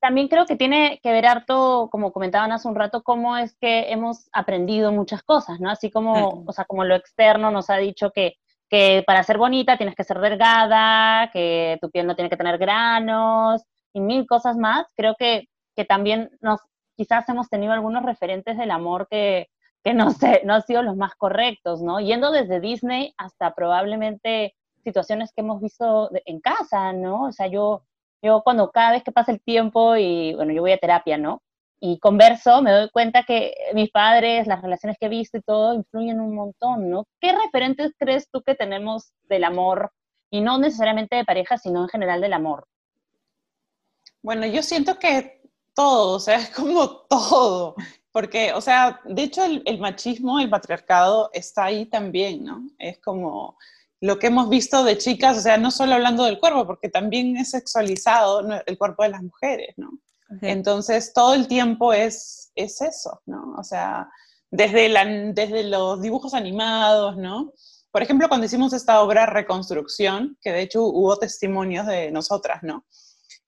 También creo que tiene que ver harto, como comentaban hace un rato, cómo es que hemos aprendido muchas cosas, ¿no? Así como, o sea, como lo externo nos ha dicho que, que para ser bonita tienes que ser delgada, que tu piel no tiene que tener granos y mil cosas más. Creo que, que también nos, quizás hemos tenido algunos referentes del amor que, que no sé, no han sido los más correctos, ¿no? Yendo desde Disney hasta probablemente situaciones que hemos visto en casa, ¿no? O sea, yo, yo cuando cada vez que pasa el tiempo y, bueno, yo voy a terapia, ¿no? Y converso, me doy cuenta que mis padres, las relaciones que he visto y todo, influyen un montón, ¿no? ¿Qué referentes crees tú que tenemos del amor? Y no necesariamente de pareja, sino en general del amor. Bueno, yo siento que todo, o sea, es como todo. Porque, o sea, de hecho el, machismo, el patriarcado está ahí también, ¿no? Es como lo que hemos visto de chicas, o sea, no solo hablando del cuerpo, porque también es sexualizado el cuerpo de las mujeres, ¿no? Entonces, todo el tiempo es, es eso, ¿no? O sea, desde, la, desde los dibujos animados, ¿no? Por ejemplo, cuando hicimos esta obra Reconstrucción, que de hecho hubo testimonios de nosotras, ¿no?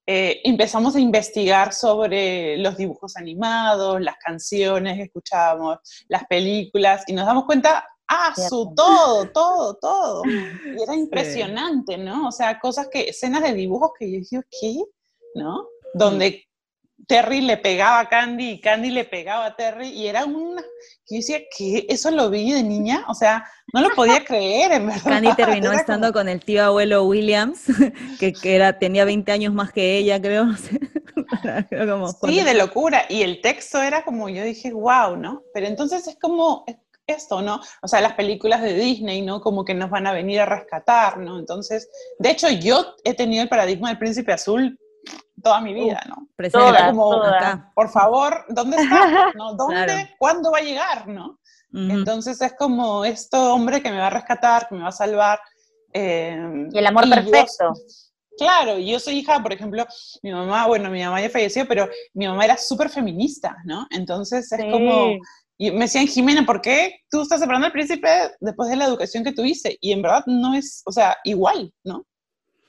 Eh, empezamos a investigar sobre los dibujos animados, las canciones que escuchábamos, las películas, y nos damos cuenta, ah, su todo, todo, todo. Y era impresionante, ¿no? O sea, cosas que, escenas de dibujos que yo dije, ¿qué? ¿No? Donde Terry le pegaba a Candy y Candy le pegaba a Terry y era una que yo decía que eso lo vi de niña, o sea, no lo podía creer, en verdad. Candy terminó estando con el tío abuelo Williams, que, que, era, tenía 20 años más que ella, creo, no sé. sí, de locura, y el texto era como, yo dije, wow, ¿no? Pero entonces es como esto, ¿no? O sea, las películas de Disney, ¿no? Como que nos van a venir a rescatar, ¿no? Entonces, de hecho, yo he tenido el paradigma del príncipe azul toda mi vida, ¿no? como, por favor, ¿dónde está? ¿No? ¿Dónde? ¿Cuándo va a llegar? ¿no? Entonces es como este hombre que me va a rescatar, que me va a salvar. Eh, y el amor perfecto. claro, yo soy hija, por ejemplo, mi mamá, bueno, mi mamá ya falleció, pero mi mamá era súper feminista, ¿no? Entonces es como, y me decían, Jimena, ¿por qué tú estás separando al príncipe después de la educación que tuviste? Y en verdad no es, o sea, igual, ¿no?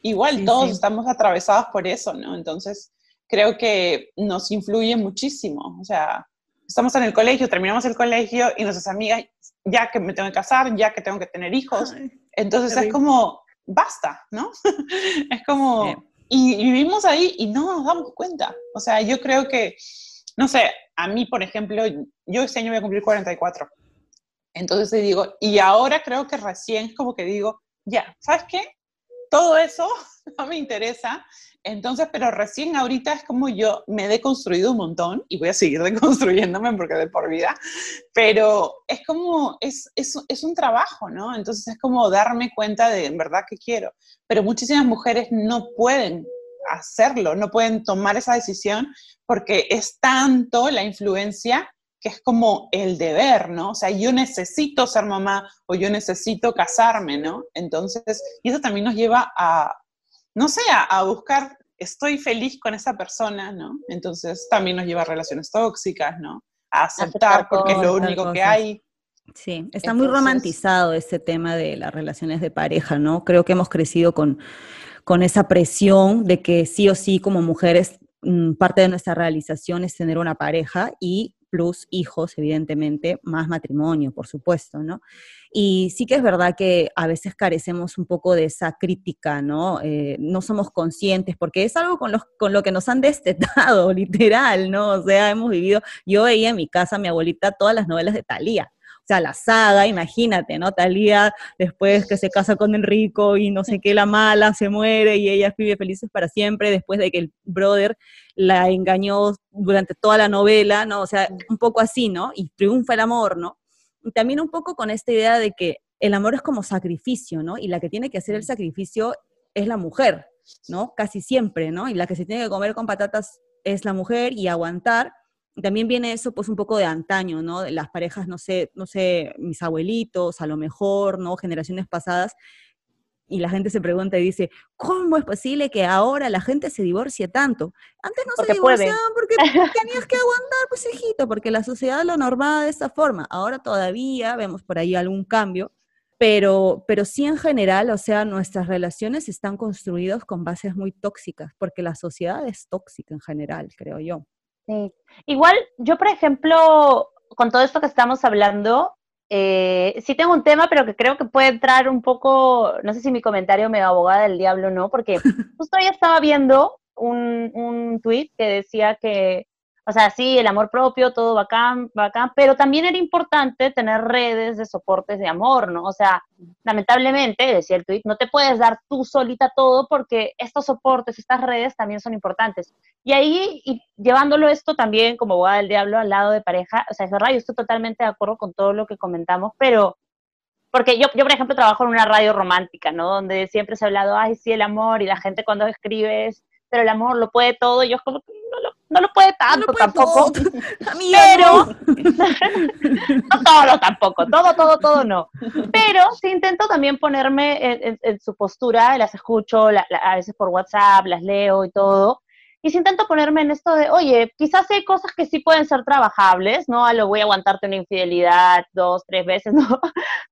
Igual todos estamos atravesados por eso, ¿no? Entonces, creo que nos influye muchísimo. O sea, estamos en el colegio, terminamos el colegio y nuestras amigas, ya que me tengo que casar, ya que tengo que tener hijos, entonces es como, basta, ¿no? es como, y, vivimos ahí y no nos damos cuenta. O sea, yo creo que, no sé, a mí, por ejemplo, yo este año voy a cumplir 44. Entonces digo, y ahora creo que recién es como que digo, ya, ¿sabes qué? Todo eso no me interesa. Entonces, pero recién ahorita es como yo me he deconstruido un montón y voy a seguir deconstruyéndome porque de por vida, pero es como, es, es, es un trabajo, ¿no? Entonces es como darme cuenta de en verdad que quiero. Pero muchísimas mujeres no pueden hacerlo, no pueden tomar esa decisión porque es tanto la influencia que es como el deber, ¿no? O sea, yo necesito ser mamá o yo necesito casarme, ¿no? Entonces, y eso también nos lleva a, no sé, a, buscar, estoy feliz con esa persona, ¿no? Entonces, también nos lleva a relaciones tóxicas, ¿no? A aceptar porque es lo único que hay. Sí, está muy romantizado ese tema de las relaciones de pareja, ¿no? Creo que hemos crecido con, con esa presión de que sí o sí como mujeres mm, parte de nuestra realización es tener una pareja y plus hijos, evidentemente, más matrimonio, por supuesto, ¿no? Y sí que es verdad que a veces carecemos un poco de esa crítica, ¿no? Eh, no somos conscientes, porque es algo con, con lo que nos han destetado, literal, ¿no? O sea, hemos vivido, yo veía en mi casa mi abuelita todas las novelas de Thalía, o sea, la saga, imagínate, ¿no? Talía después que se casa con Enrico y no sé qué, la mala se muere y ella vive felices para siempre después de que el brother la engañó durante toda la novela, ¿no? O sea, un poco así, ¿no? Y triunfa el amor, ¿no? Y también un poco con esta idea de que el amor es como sacrificio, ¿no? Y la que tiene que hacer el sacrificio es la mujer, ¿no? Casi siempre, ¿no? Y la que se tiene que comer con patatas es la mujer y aguantar también viene eso pues un poco de antaño, ¿no? Las parejas, no sé, no sé, mis abuelitos, a lo mejor, ¿no? Generaciones pasadas, y la gente se pregunta y dice, ¿cómo es posible que ahora la gente se divorcie tanto? Antes no se divorciaban porque tenías que aguantar, pues hijito, porque la sociedad lo normaba de esa forma. Ahora todavía vemos por ahí algún cambio, pero, pero sí en general, o sea, nuestras relaciones están construidas con bases muy tóxicas, porque la sociedad es tóxica en general, creo yo. Sí. Igual, yo, por ejemplo, con todo esto que estamos hablando, eh, sí tengo un tema, pero que creo que puede entrar un poco, no sé si mi comentario me abogada del diablo o no, porque justo ya estaba viendo un, un tweet que decía que o sea, sí, el amor propio, todo bacán, bacán, pero también era importante tener redes de soportes de amor, ¿no? O sea, lamentablemente, decía el tweet, no te puedes dar tú solita todo porque estos soportes, estas redes también son importantes. Y ahí, y llevándolo esto también como boda del diablo al lado de pareja, o sea, es verdad, yo estoy totalmente de acuerdo con todo lo que comentamos, pero porque yo, yo, por ejemplo, trabajo en una radio romántica, ¿no? Donde siempre se ha hablado, ay, sí, el amor, y la gente cuando escribe es pero el amor lo puede todo, y yo como que no lo, puede tanto tampoco. pero, no todo tampoco, todo, todo, todo no. Pero sí intento también ponerme en, su postura, las escucho a veces por WhatsApp, las leo y todo. Y si intento ponerme en esto de, oye, quizás hay cosas que sí pueden ser trabajables, ¿no? A lo voy a aguantarte una infidelidad dos, tres veces, ¿no?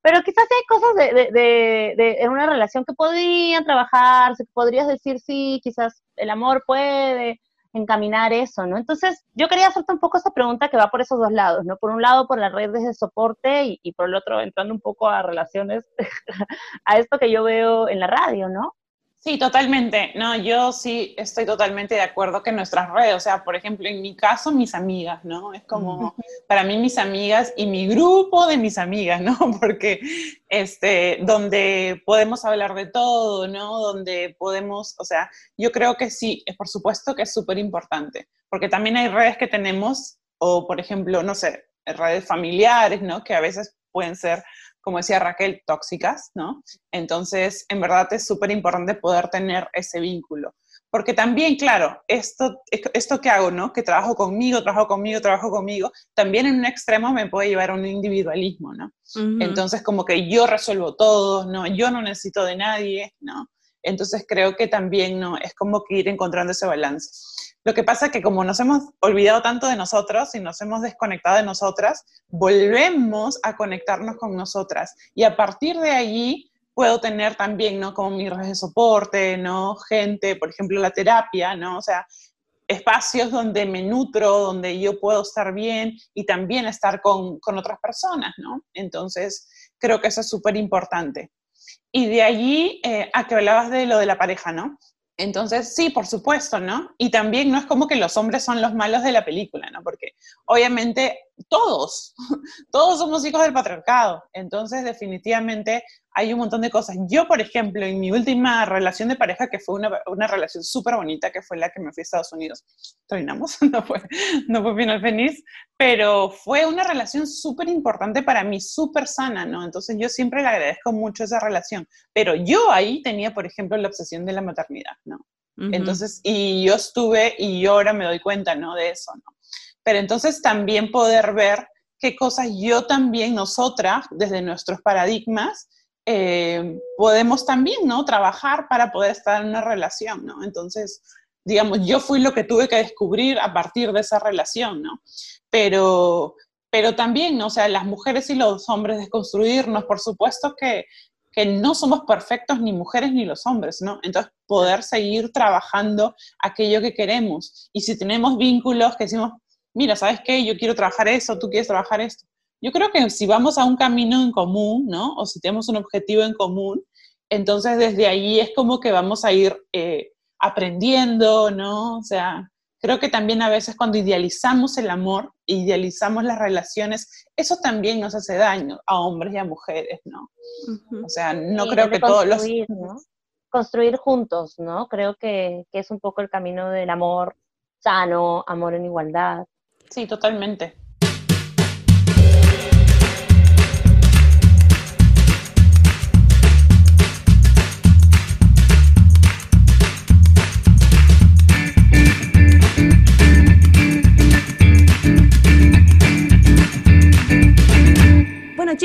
Pero quizás hay cosas de, de, de, de, en una relación que podrían trabajarse, que podrías decir, sí, quizás el amor puede encaminar eso, ¿no? Entonces, yo quería hacerte un poco esa pregunta que va por esos dos lados, ¿no? Por un lado, por las redes de soporte y, y por el otro, entrando un poco a relaciones, a esto que yo veo en la radio, ¿no? Sí, totalmente. No, yo sí estoy totalmente de acuerdo que nuestras redes, o sea, por ejemplo, en mi caso, mis amigas, ¿no? Es como, para mí, mis amigas y mi grupo de mis amigas, ¿no? Porque, este, donde podemos hablar de todo, ¿no? Donde podemos, o sea, yo creo que sí, es por supuesto que es súper importante, porque también hay redes que tenemos, o por ejemplo, no sé, redes familiares, ¿no? Que a veces pueden ser como decía Raquel, tóxicas, ¿no? Entonces, en verdad es súper importante poder tener ese vínculo. Porque también, claro, esto, esto que hago, ¿no? Que trabajo conmigo, trabajo conmigo, trabajo conmigo, también en un extremo me puede llevar a un individualismo, ¿no? Entonces, como que yo resuelvo todo, ¿no? Yo no necesito de nadie, ¿no? Entonces, creo que también, ¿no? Es como que ir encontrando ese balance. Lo que pasa es que como nos hemos olvidado tanto de nosotros y nos hemos desconectado de nosotras, volvemos a conectarnos con nosotras. Y a partir de allí puedo tener también, ¿no? Como mis redes de soporte, ¿no? Gente, por ejemplo, la terapia, ¿no? O sea, espacios donde me nutro, donde yo puedo estar bien y también estar con, con otras personas, ¿no? Entonces, creo que eso es súper importante. Y de allí eh, a que hablabas de lo de la pareja, ¿no? Entonces, sí, por supuesto, ¿no? Y también no es como que los hombres son los malos de la película, ¿no? Porque obviamente todos, todos somos hijos del patriarcado. Entonces, definitivamente hay un montón de cosas. Yo, por ejemplo, en mi última relación de pareja, que fue una, una relación súper bonita, que fue la que me fui a Estados Unidos, terminamos, no fue, no fue final feliz, pero fue una relación súper importante para mí, súper sana, ¿no? Entonces yo siempre le agradezco mucho esa relación. Pero yo ahí tenía, por ejemplo, la obsesión de la maternidad, ¿no? Entonces, y yo estuve, y yo ahora me doy cuenta, ¿no? De eso, ¿no? Pero entonces también poder ver qué cosas yo también, nosotras, desde nuestros paradigmas, eh, podemos también, ¿no? Trabajar para poder estar en una relación, ¿no? Entonces, digamos, yo fui lo que tuve que descubrir a partir de esa relación, ¿no? Pero, pero también, ¿no? O sea, las mujeres y los hombres desconstruirnos, por supuesto que, que no somos perfectos ni mujeres ni los hombres, ¿no? Entonces, poder seguir trabajando aquello que queremos. Y si tenemos vínculos que decimos, mira, ¿sabes qué? Yo quiero trabajar eso, tú quieres trabajar esto. Yo creo que si vamos a un camino en común, ¿no? O si tenemos un objetivo en común, entonces desde ahí es como que vamos a ir eh, aprendiendo, ¿no? O sea, creo que también a veces cuando idealizamos el amor, idealizamos las relaciones, eso también nos hace daño a hombres y a mujeres, ¿no? O sea, no creo que todos los... ¿no? Construir juntos, ¿no? Creo que, que es un poco el camino del amor sano, amor en igualdad. Sí, totalmente.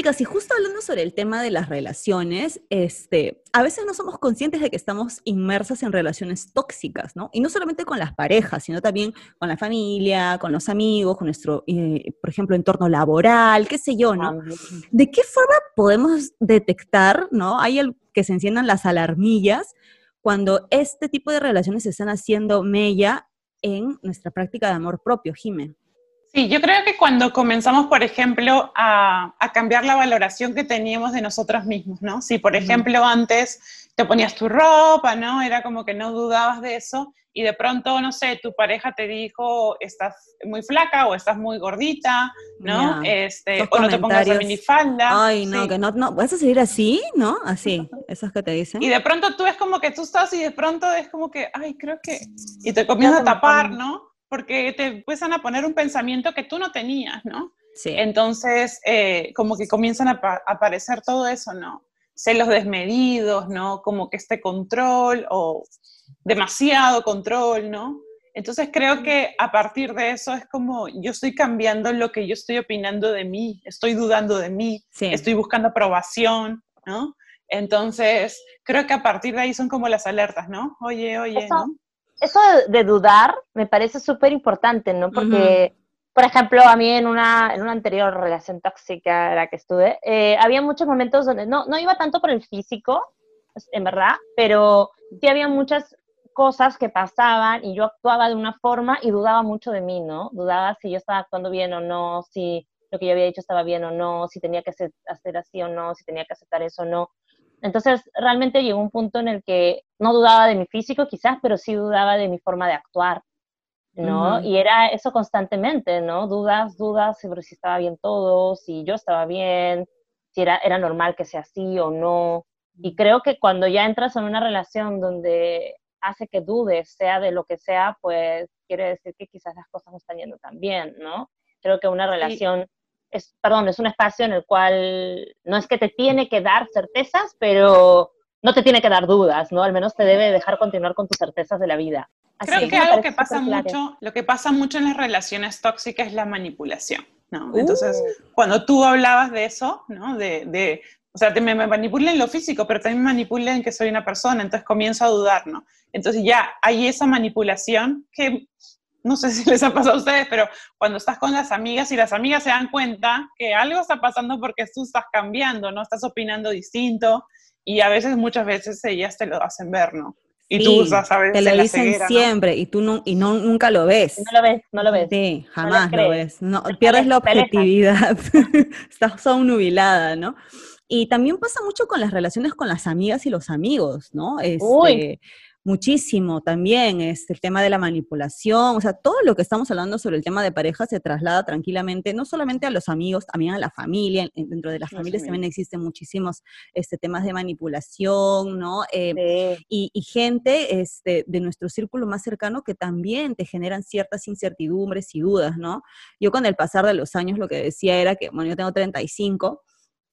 Chicas, y justo hablando sobre el tema de las relaciones, este, a veces no somos conscientes de que estamos inmersas en relaciones tóxicas, ¿no? Y no solamente con las parejas, sino también con la familia, con los amigos, con nuestro, eh, por ejemplo, entorno laboral, qué sé yo, ¿no? ¿De qué forma podemos detectar, ¿no? Hay el, que se enciendan las alarmillas cuando este tipo de relaciones se están haciendo mella en nuestra práctica de amor propio, Jimé. Sí, yo creo que cuando comenzamos, por ejemplo, a, cambiar la valoración que teníamos de nosotros mismos, ¿no? Si, por ejemplo, antes te ponías tu ropa, ¿no? Era como que no dudabas de eso y de pronto, no sé, tu pareja te dijo, estás muy flaca o estás muy gordita, ¿no? este, o no te pongas la minifalda. Ay, no, que no, no, ¿vas a seguir así? ¿No? Así, esos que te dicen. Y de pronto tú es como que tú estás y de pronto es como que, ay, creo que... Y te comienzas a tapar, ¿no? Porque te empiezan a poner un pensamiento que tú no tenías, ¿no? Sí. Entonces, eh, como que comienzan a, aparecer todo eso, ¿no? Celos desmedidos, ¿no? Como que este control o demasiado control, ¿no? Entonces creo que a partir de eso es como yo estoy cambiando lo que yo estoy opinando de mí, estoy dudando de mí, estoy buscando aprobación, ¿no? Entonces creo que a partir de ahí son como las alertas, ¿no? Oye, oye, ¿no? Eso de, dudar me parece súper importante, ¿no? Porque, por ejemplo, a mí en una, en una anterior relación tóxica la que estuve, eh, había muchos momentos donde no, no iba tanto por el físico, en verdad, pero sí había muchas cosas que pasaban y yo actuaba de una forma y dudaba mucho de mí, ¿no? Dudaba si yo estaba actuando bien o no, si lo que yo había dicho estaba bien o no, si tenía que hacer así o no, si tenía que aceptar eso o no. Entonces, realmente llegó un punto en el que no dudaba de mi físico quizás, pero sí dudaba de mi forma de actuar, ¿no? Y era eso constantemente, ¿no? Dudas, dudas sobre si estaba bien todo, si yo estaba bien, si era, era normal que sea así o no. Y creo que cuando ya entras en una relación donde hace que dudes, sea de lo que sea, pues quiere decir que quizás las cosas no están yendo tan bien, ¿no? Creo que una relación es, perdón, es un espacio en el cual no es que te tiene que dar certezas, pero no te tiene que dar dudas, ¿no? Al menos te debe dejar continuar con tus certezas de la vida. Creo que algo que pasa mucho, lo que pasa mucho en las relaciones tóxicas es la manipulación, ¿no? Entonces, uh. cuando tú hablabas de eso, ¿no? De, de o sea, te, me, me manipulan en lo físico, pero también me manipulan en que soy una persona, entonces comienzo a dudar, ¿no? Entonces ya hay esa manipulación que no sé si les ha pasado a ustedes, pero cuando estás con las amigas y las amigas se dan cuenta que algo está pasando porque tú estás cambiando, ¿no? Estás opinando distinto y a veces, muchas veces ellas te lo hacen ver, ¿no? Y tú sabes. Te lo dicen siempre y tú no, y no, nunca lo ves. No lo ves, no lo ves. Sí, jamás lo ves. No, pierdes la objetividad. Estás nubilada, ¿no? Y también pasa mucho con las relaciones con las amigas y los amigos, ¿no? Este, muchísimo también, es el tema de la manipulación, o sea, todo lo que estamos hablando sobre el tema de pareja se traslada tranquilamente, no solamente a los amigos, también a la familia, dentro de las familias también existen muchísimos este, temas de manipulación, ¿no? Eh, y, gente este, de nuestro círculo más cercano que también te generan ciertas incertidumbres y dudas, ¿no? Yo con el pasar de los años lo que decía era que, bueno, yo tengo 35,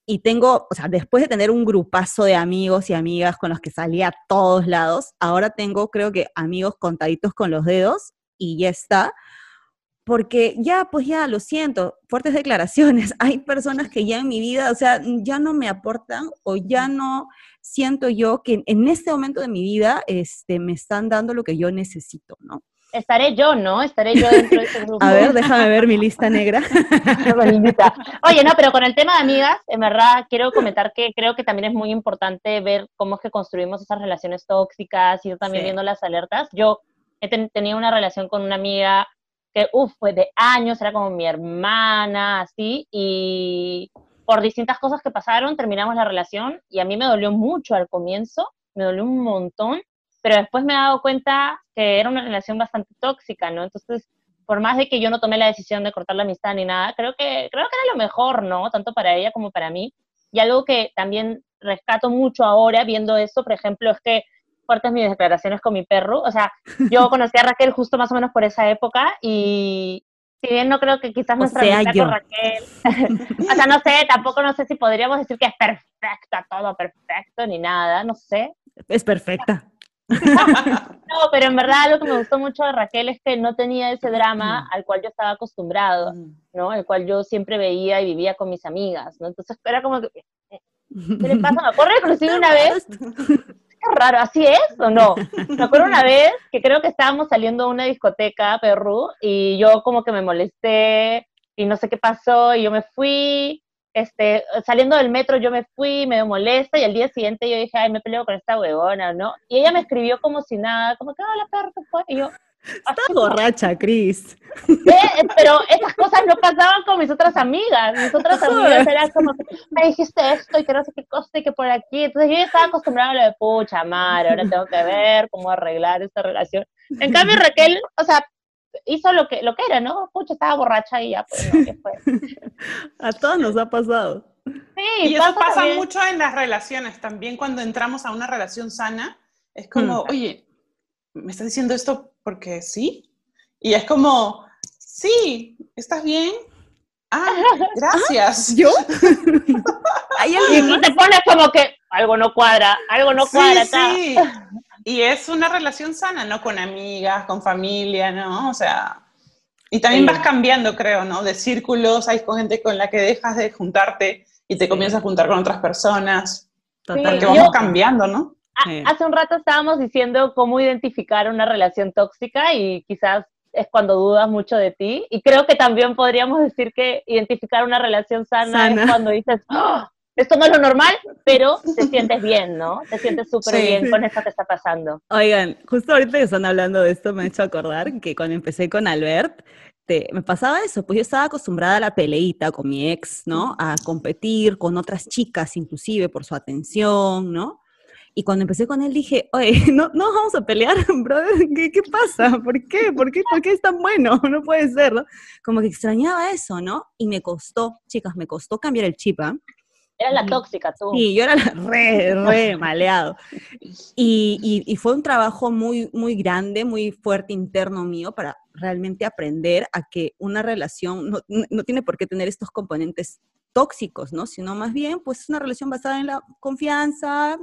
y tengo, o sea, después de tener un grupazo de amigos y amigas con los que salía a todos lados, ahora tengo creo que amigos contaditos con los dedos y ya está. Porque ya, pues ya, lo siento, fuertes declaraciones. Hay personas que ya en mi vida, o sea, ya no me aportan o ya no siento yo que en este momento de mi vida este, me están dando lo que yo necesito, ¿no? Estaré yo, ¿no? Estaré yo dentro de ese grupo. A ver, déjame ver mi lista negra. Oye, no, pero con el tema de amigas, en verdad quiero comentar que creo que también es muy importante ver cómo es que construimos esas relaciones tóxicas, y yo también viendo las alertas. Yo he tenía una relación con una amiga que, uff, fue de años, era como mi hermana, así, y por distintas cosas que pasaron, terminamos la relación y a mí me dolió mucho al comienzo, me dolió un montón, pero después me he dado cuenta que era una relación bastante tóxica, ¿no? Entonces, por más de que yo no tomé la decisión de cortar la amistad ni nada, creo que, creo que era lo mejor, ¿no? Tanto para ella como para mí. Y algo que también rescato mucho ahora viendo esto, por ejemplo, es que fuertes mis declaraciones con mi perro. O sea, yo conocí a Raquel justo más o menos por esa época y si bien no creo que quizás nuestra amistad con Raquel, o sea, no sé, tampoco no sé si podríamos decir que es perfecta, todo perfecto, ni nada, no sé. Es perfecta. No, pero en verdad lo que me gustó mucho de Raquel es que no tenía ese drama mm. al cual yo estaba acostumbrado, mm. ¿no? El cual yo siempre veía y vivía con mis amigas, ¿no? Entonces era como que, ¿qué le pasa? Me acuerdo que una vez, qué raro, ¿así es o no? Me acuerdo una vez que creo que estábamos saliendo a una discoteca, Perú, y yo como que me molesté y no sé qué pasó y yo me fui este, saliendo del metro yo me fui, me molesta, y al día siguiente yo dije, ay, me peleo con esta huevona, ¿no? Y ella me escribió como si nada, como que, hola, perro, fue? Y yo, Estás borracha, Cris. Pero esas cosas no pasaban con mis otras amigas. Mis otras amigas eran como que me dijiste esto y que no sé qué cosa y que por aquí. Entonces yo ya estaba acostumbrada a lo de pucha madre, ahora tengo que ver cómo arreglar esta relación. En cambio, Raquel, o sea, hizo lo que, lo que era, ¿no? Pucha, estaba borracha y ya, pues, ¿qué fue? A todos nos ha pasado. Sí, y eso pasa mucho en las relaciones también cuando entramos a una relación sana. Es como, mm. oye, ¿me estás diciendo esto porque sí? Y es como, sí, ¿estás bien? Ah, gracias. ¿Yo? y te pones como que algo no cuadra, algo no cuadra. Sí, sí. Y es una relación sana, ¿no? Con amigas, con familia, ¿no? O sea, y también vas cambiando, creo, ¿no? De círculos, hay gente con la que dejas de juntarte y te comienzas a juntar con otras personas. Total. que vamos cambiando, ¿no? hace un rato estábamos diciendo cómo identificar una relación tóxica y quizás es cuando dudas mucho de ti. Y creo que también podríamos decir que identificar una relación sana, es cuando dices, ¡Ah! Esto no es lo normal, pero te sientes bien, ¿no? Te sientes súper bien con esto que está pasando. Oigan, justo ahorita que están hablando de esto, me he hecho acordar que cuando empecé con Albert, me pasaba eso, pues yo estaba acostumbrada a la peleita con mi ex, ¿no? A competir con otras chicas, inclusive por su atención, ¿no? Y cuando empecé con él dije, oye, no, no vamos a pelear, brother, ¿Qué, ¿qué, pasa? ¿Por qué? ¿Por qué? ¿Por qué es tan bueno? No puede ser, ¿no? Como que extrañaba eso, ¿no? Y me costó, chicas, me costó cambiar el chip, ¿ah? Era la tóxica, tú. Sí, yo era la re, re maleado. Y, y, y, fue un trabajo muy, muy grande, muy fuerte interno mío para realmente aprender a que una relación no, no tiene por qué tener estos componentes tóxicos, ¿no? Sino más bien, pues es una relación basada en la confianza,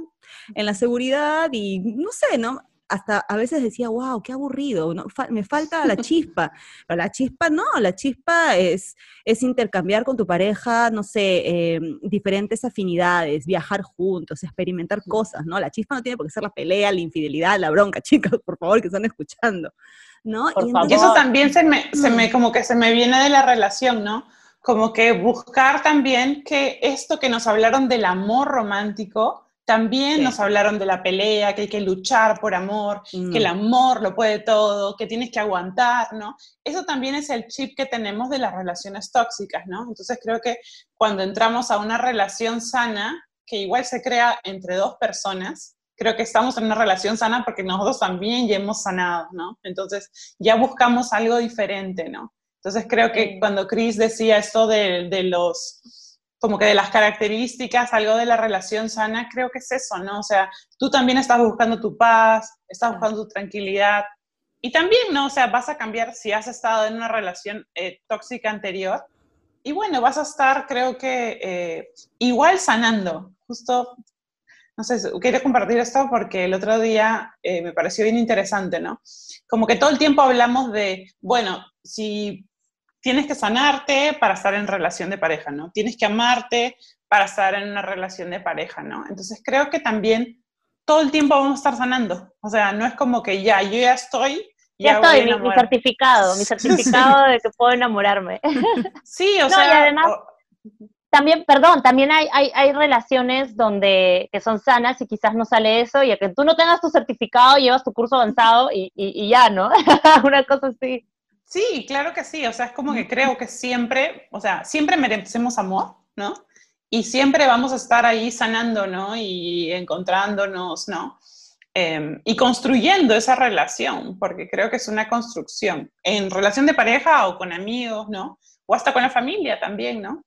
en la seguridad y no sé, ¿no? Hasta a veces decía, wow, qué aburrido, ¿no? me falta la chispa. Pero la chispa no, la chispa es, es intercambiar con tu pareja, no sé, em, diferentes afinidades, viajar juntos, experimentar cosas, ¿no? La chispa no tiene por qué ser la pelea, la infidelidad, la bronca, chicas, por favor, que están escuchando, ¿no? y, eso también se me, se me, como que se me viene de la relación, ¿no? como que buscar también que esto que nos hablaron del amor romántico, también nos hablaron de la pelea, que hay que luchar por amor, que el mm. amor lo puede todo, que tienes que aguantar, ¿no? Eso también es el chip que tenemos de las relaciones tóxicas, ¿no? Entonces creo que cuando entramos a una relación sana, que igual se crea entre dos personas, creo que estamos en una relación sana porque nosotros también ya hemos sanado, ¿no? Entonces ya buscamos algo diferente, ¿no? Entonces creo que cuando Chris decía esto de, de, los, como que de las características, algo de la relación sana, creo que es eso, ¿no? O sea, tú también estás buscando tu paz, estás buscando tu tranquilidad. Y también, ¿no? O sea, vas a cambiar si has estado en una relación eh, tóxica anterior. Y bueno, vas a estar, creo que, eh, igual sanando. Justo, no sé, quería compartir esto porque el otro día eh, me pareció bien interesante, ¿no? Como que todo el tiempo hablamos de, bueno, si tienes que sanarte para estar en relación de pareja, ¿no? Tienes que amarte para estar en una relación de pareja, ¿no? Entonces creo que también todo el tiempo vamos a estar sanando. O sea, no es como que ya, yo ya estoy. Ya, estoy, mi, certificado, mi certificado de que puedo enamorarme. Sí, o sea. Y además, también, perdón, también hay, hay, hay, relaciones donde que son sanas y quizás no sale eso, y a que tú no tengas tu certificado, llevas tu curso avanzado y, y, y ya, ¿no? Una cosa así. Sí, claro que sí, o sea, es como que creo que siempre, o sea, siempre merecemos amor, ¿no? Y siempre vamos a estar ahí sanando, ¿no? Y encontrándonos, ¿no? Em, y construyendo esa relación, porque creo que es una construcción, en relación de pareja o con amigos, ¿no? O hasta con la familia también, ¿no?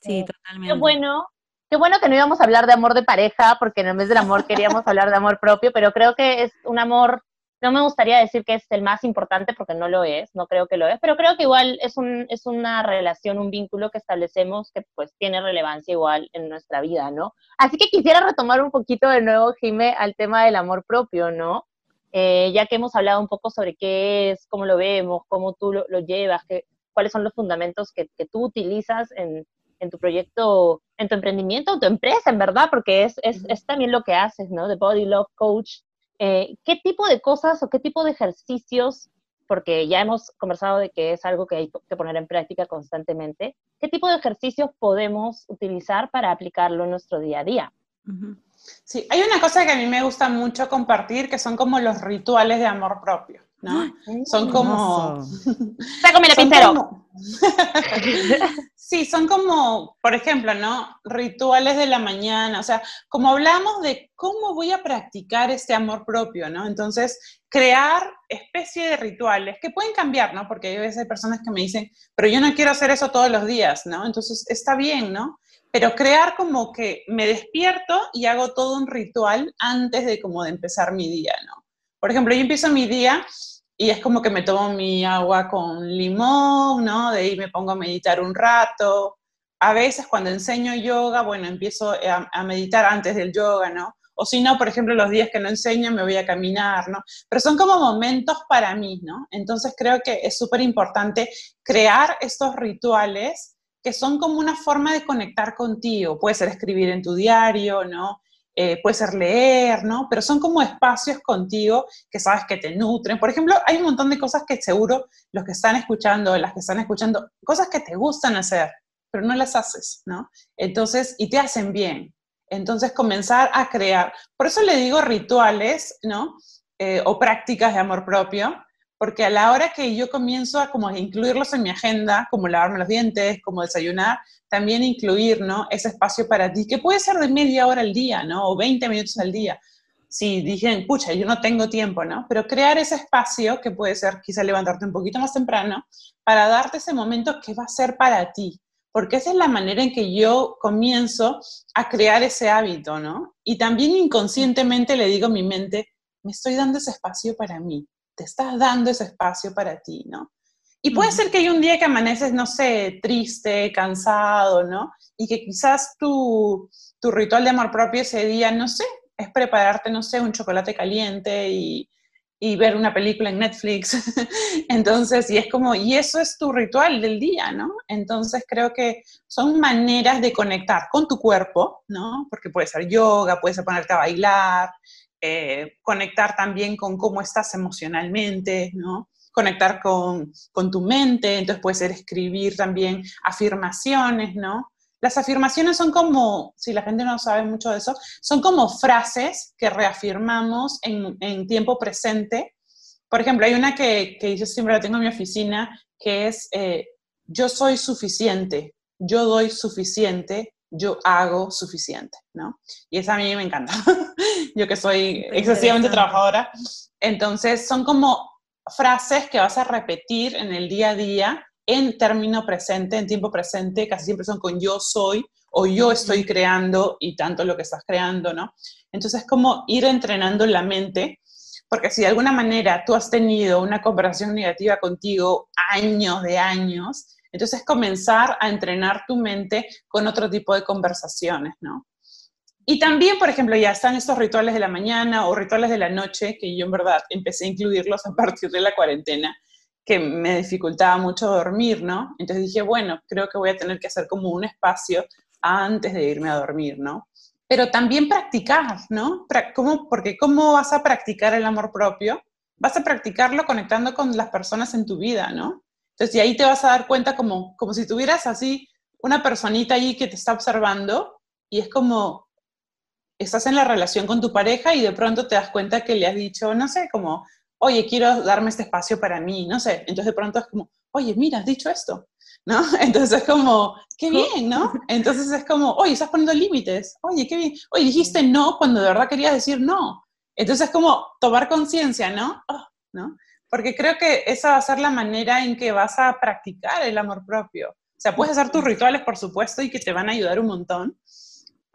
Sí, totalmente. Qué bueno, qué bueno que no íbamos a hablar de amor de pareja, porque en vez del amor queríamos hablar de amor propio, pero creo que es un amor no me gustaría decir que es el más importante porque no lo es, no creo que lo es, pero creo que igual es, un, es una relación, un vínculo que establecemos que pues tiene relevancia igual en nuestra vida, ¿no? Así que quisiera retomar un poquito de nuevo, Jime, al tema del amor propio, ¿no? Eh, ya que hemos hablado un poco sobre qué es, cómo lo vemos, cómo tú lo, llevas, qué, cuáles son los fundamentos que, que tú utilizas en, en, tu proyecto, en tu emprendimiento, en tu empresa, en verdad, porque es, es, es también lo que haces, ¿no? The Body Love Coach eh, ¿qué tipo de cosas o qué tipo de ejercicios, porque ya hemos conversado de que es algo que hay que poner en práctica constantemente, qué tipo de ejercicios podemos utilizar para aplicarlo en nuestro día a día? Sí, hay una cosa que a mí me gusta mucho compartir, que son como los rituales de amor propio. ¿No? Son como... Sácame el lapicero. sí, son como, por ejemplo, ¿no? Rituales de la mañana, o sea, como hablamos de cómo voy a practicar este amor propio, ¿no? Entonces, crear especie de rituales que pueden cambiar, ¿no? Porque a veces hay personas que me dicen, pero yo no quiero hacer eso todos los días, ¿no? Entonces, está bien, ¿no? Pero crear como que me despierto y hago todo un ritual antes de como de empezar mi día, ¿no? Por ejemplo, yo empiezo mi día y es como que me tomo mi agua con limón, ¿no? De ahí me pongo a meditar un rato. A veces cuando enseño yoga, bueno, empiezo a, meditar antes del yoga, ¿no? O si no, por ejemplo, los días que no enseño me voy a caminar, ¿no? Pero son como momentos para mí, ¿no? Entonces creo que es súper importante crear estos rituales que son como una forma de conectar contigo. Puede ser escribir en tu diario, ¿no? Eh, puede ser leer, ¿no? Pero son como espacios contigo que sabes que te nutren. Por ejemplo, hay un montón de cosas que seguro los que están escuchando, las que están escuchando, cosas que te gustan hacer, pero no las haces, ¿no? Entonces, y te hacen bien. Entonces, comenzar a crear. Por eso le digo rituales, ¿no? Eh, o prácticas de amor propio, porque a la hora que yo comienzo a como incluirlos en mi agenda, como lavarme los dientes, como desayunar, también incluir, ¿no? Ese espacio para ti, que puede ser de media hora al día, ¿no? O 20 minutos al día. Si dicen, pucha, yo no tengo tiempo, ¿no? Pero crear ese espacio, que puede ser quizá levantarte un poquito más temprano, para darte ese momento que va a ser para ti. Porque esa es la manera en que yo comienzo a crear ese hábito, ¿no? Y también inconscientemente le digo a mi mente, me estoy dando ese espacio para mí te estás dando ese espacio para ti, ¿no? Y puede ser que hay un día que amaneces, no sé, triste, cansado, ¿no? Y que quizás tu, tu ritual de amor propio ese día, no sé, es prepararte, no sé, un chocolate caliente y, y ver una película en Netflix. Entonces, y es como, y eso es tu ritual del día, ¿no? Entonces creo que son maneras de conectar con tu cuerpo, ¿no? Porque puede ser yoga, puede ser ponerte a bailar, eh, conectar también con cómo estás emocionalmente, ¿no? Conectar con, con, tu mente, entonces puede ser escribir también afirmaciones, ¿no? Las afirmaciones son como, si la gente no sabe mucho de eso, son como frases que reafirmamos en, en tiempo presente. Por ejemplo, hay una que, que, yo siempre la tengo en mi oficina, que es, eh, yo soy suficiente, yo doy suficiente, yo hago suficiente, ¿no? Y esa a mí me encanta. yo que soy excesivamente trabajadora. Entonces, son como frases que vas a repetir en el día a día en término presente, en tiempo presente, casi siempre son con yo soy o yo estoy creando y tanto lo que estás creando, ¿no? Entonces, es como ir entrenando la mente, porque si de alguna manera tú has tenido una conversación negativa contigo años de años, entonces, comenzar a entrenar tu mente con otro tipo de conversaciones, ¿no? Y también, por ejemplo, ya están estos rituales de la mañana o rituales de la noche, que yo en verdad empecé a incluirlos a partir de la cuarentena, que me dificultaba mucho dormir, ¿no? Entonces dije, bueno, creo que voy a tener que hacer como un espacio antes de irme a dormir, ¿no? Pero también practicar, ¿no? ¿Cómo? Porque ¿cómo vas a practicar el amor propio? Vas a practicarlo conectando con las personas en tu vida, ¿no? Entonces, y ahí te vas a dar cuenta como, como si tuvieras así una personita ahí que te está observando y es como, estás en la relación con tu pareja y de pronto te das cuenta que le has dicho, no sé, como, oye, quiero darme este espacio para mí, no sé. Entonces de pronto es como, oye, mira, has dicho esto, ¿no? Entonces es como, qué bien, ¿no? Entonces es como, oye, estás poniendo límites, oye, qué bien, oye, dijiste no cuando de verdad querías decir no. Entonces es como tomar conciencia, ¿no? Oh, ¿no? porque creo que esa va a ser la manera en que vas a practicar el amor propio. O sea, puedes hacer tus rituales, por supuesto, y que te van a ayudar un montón,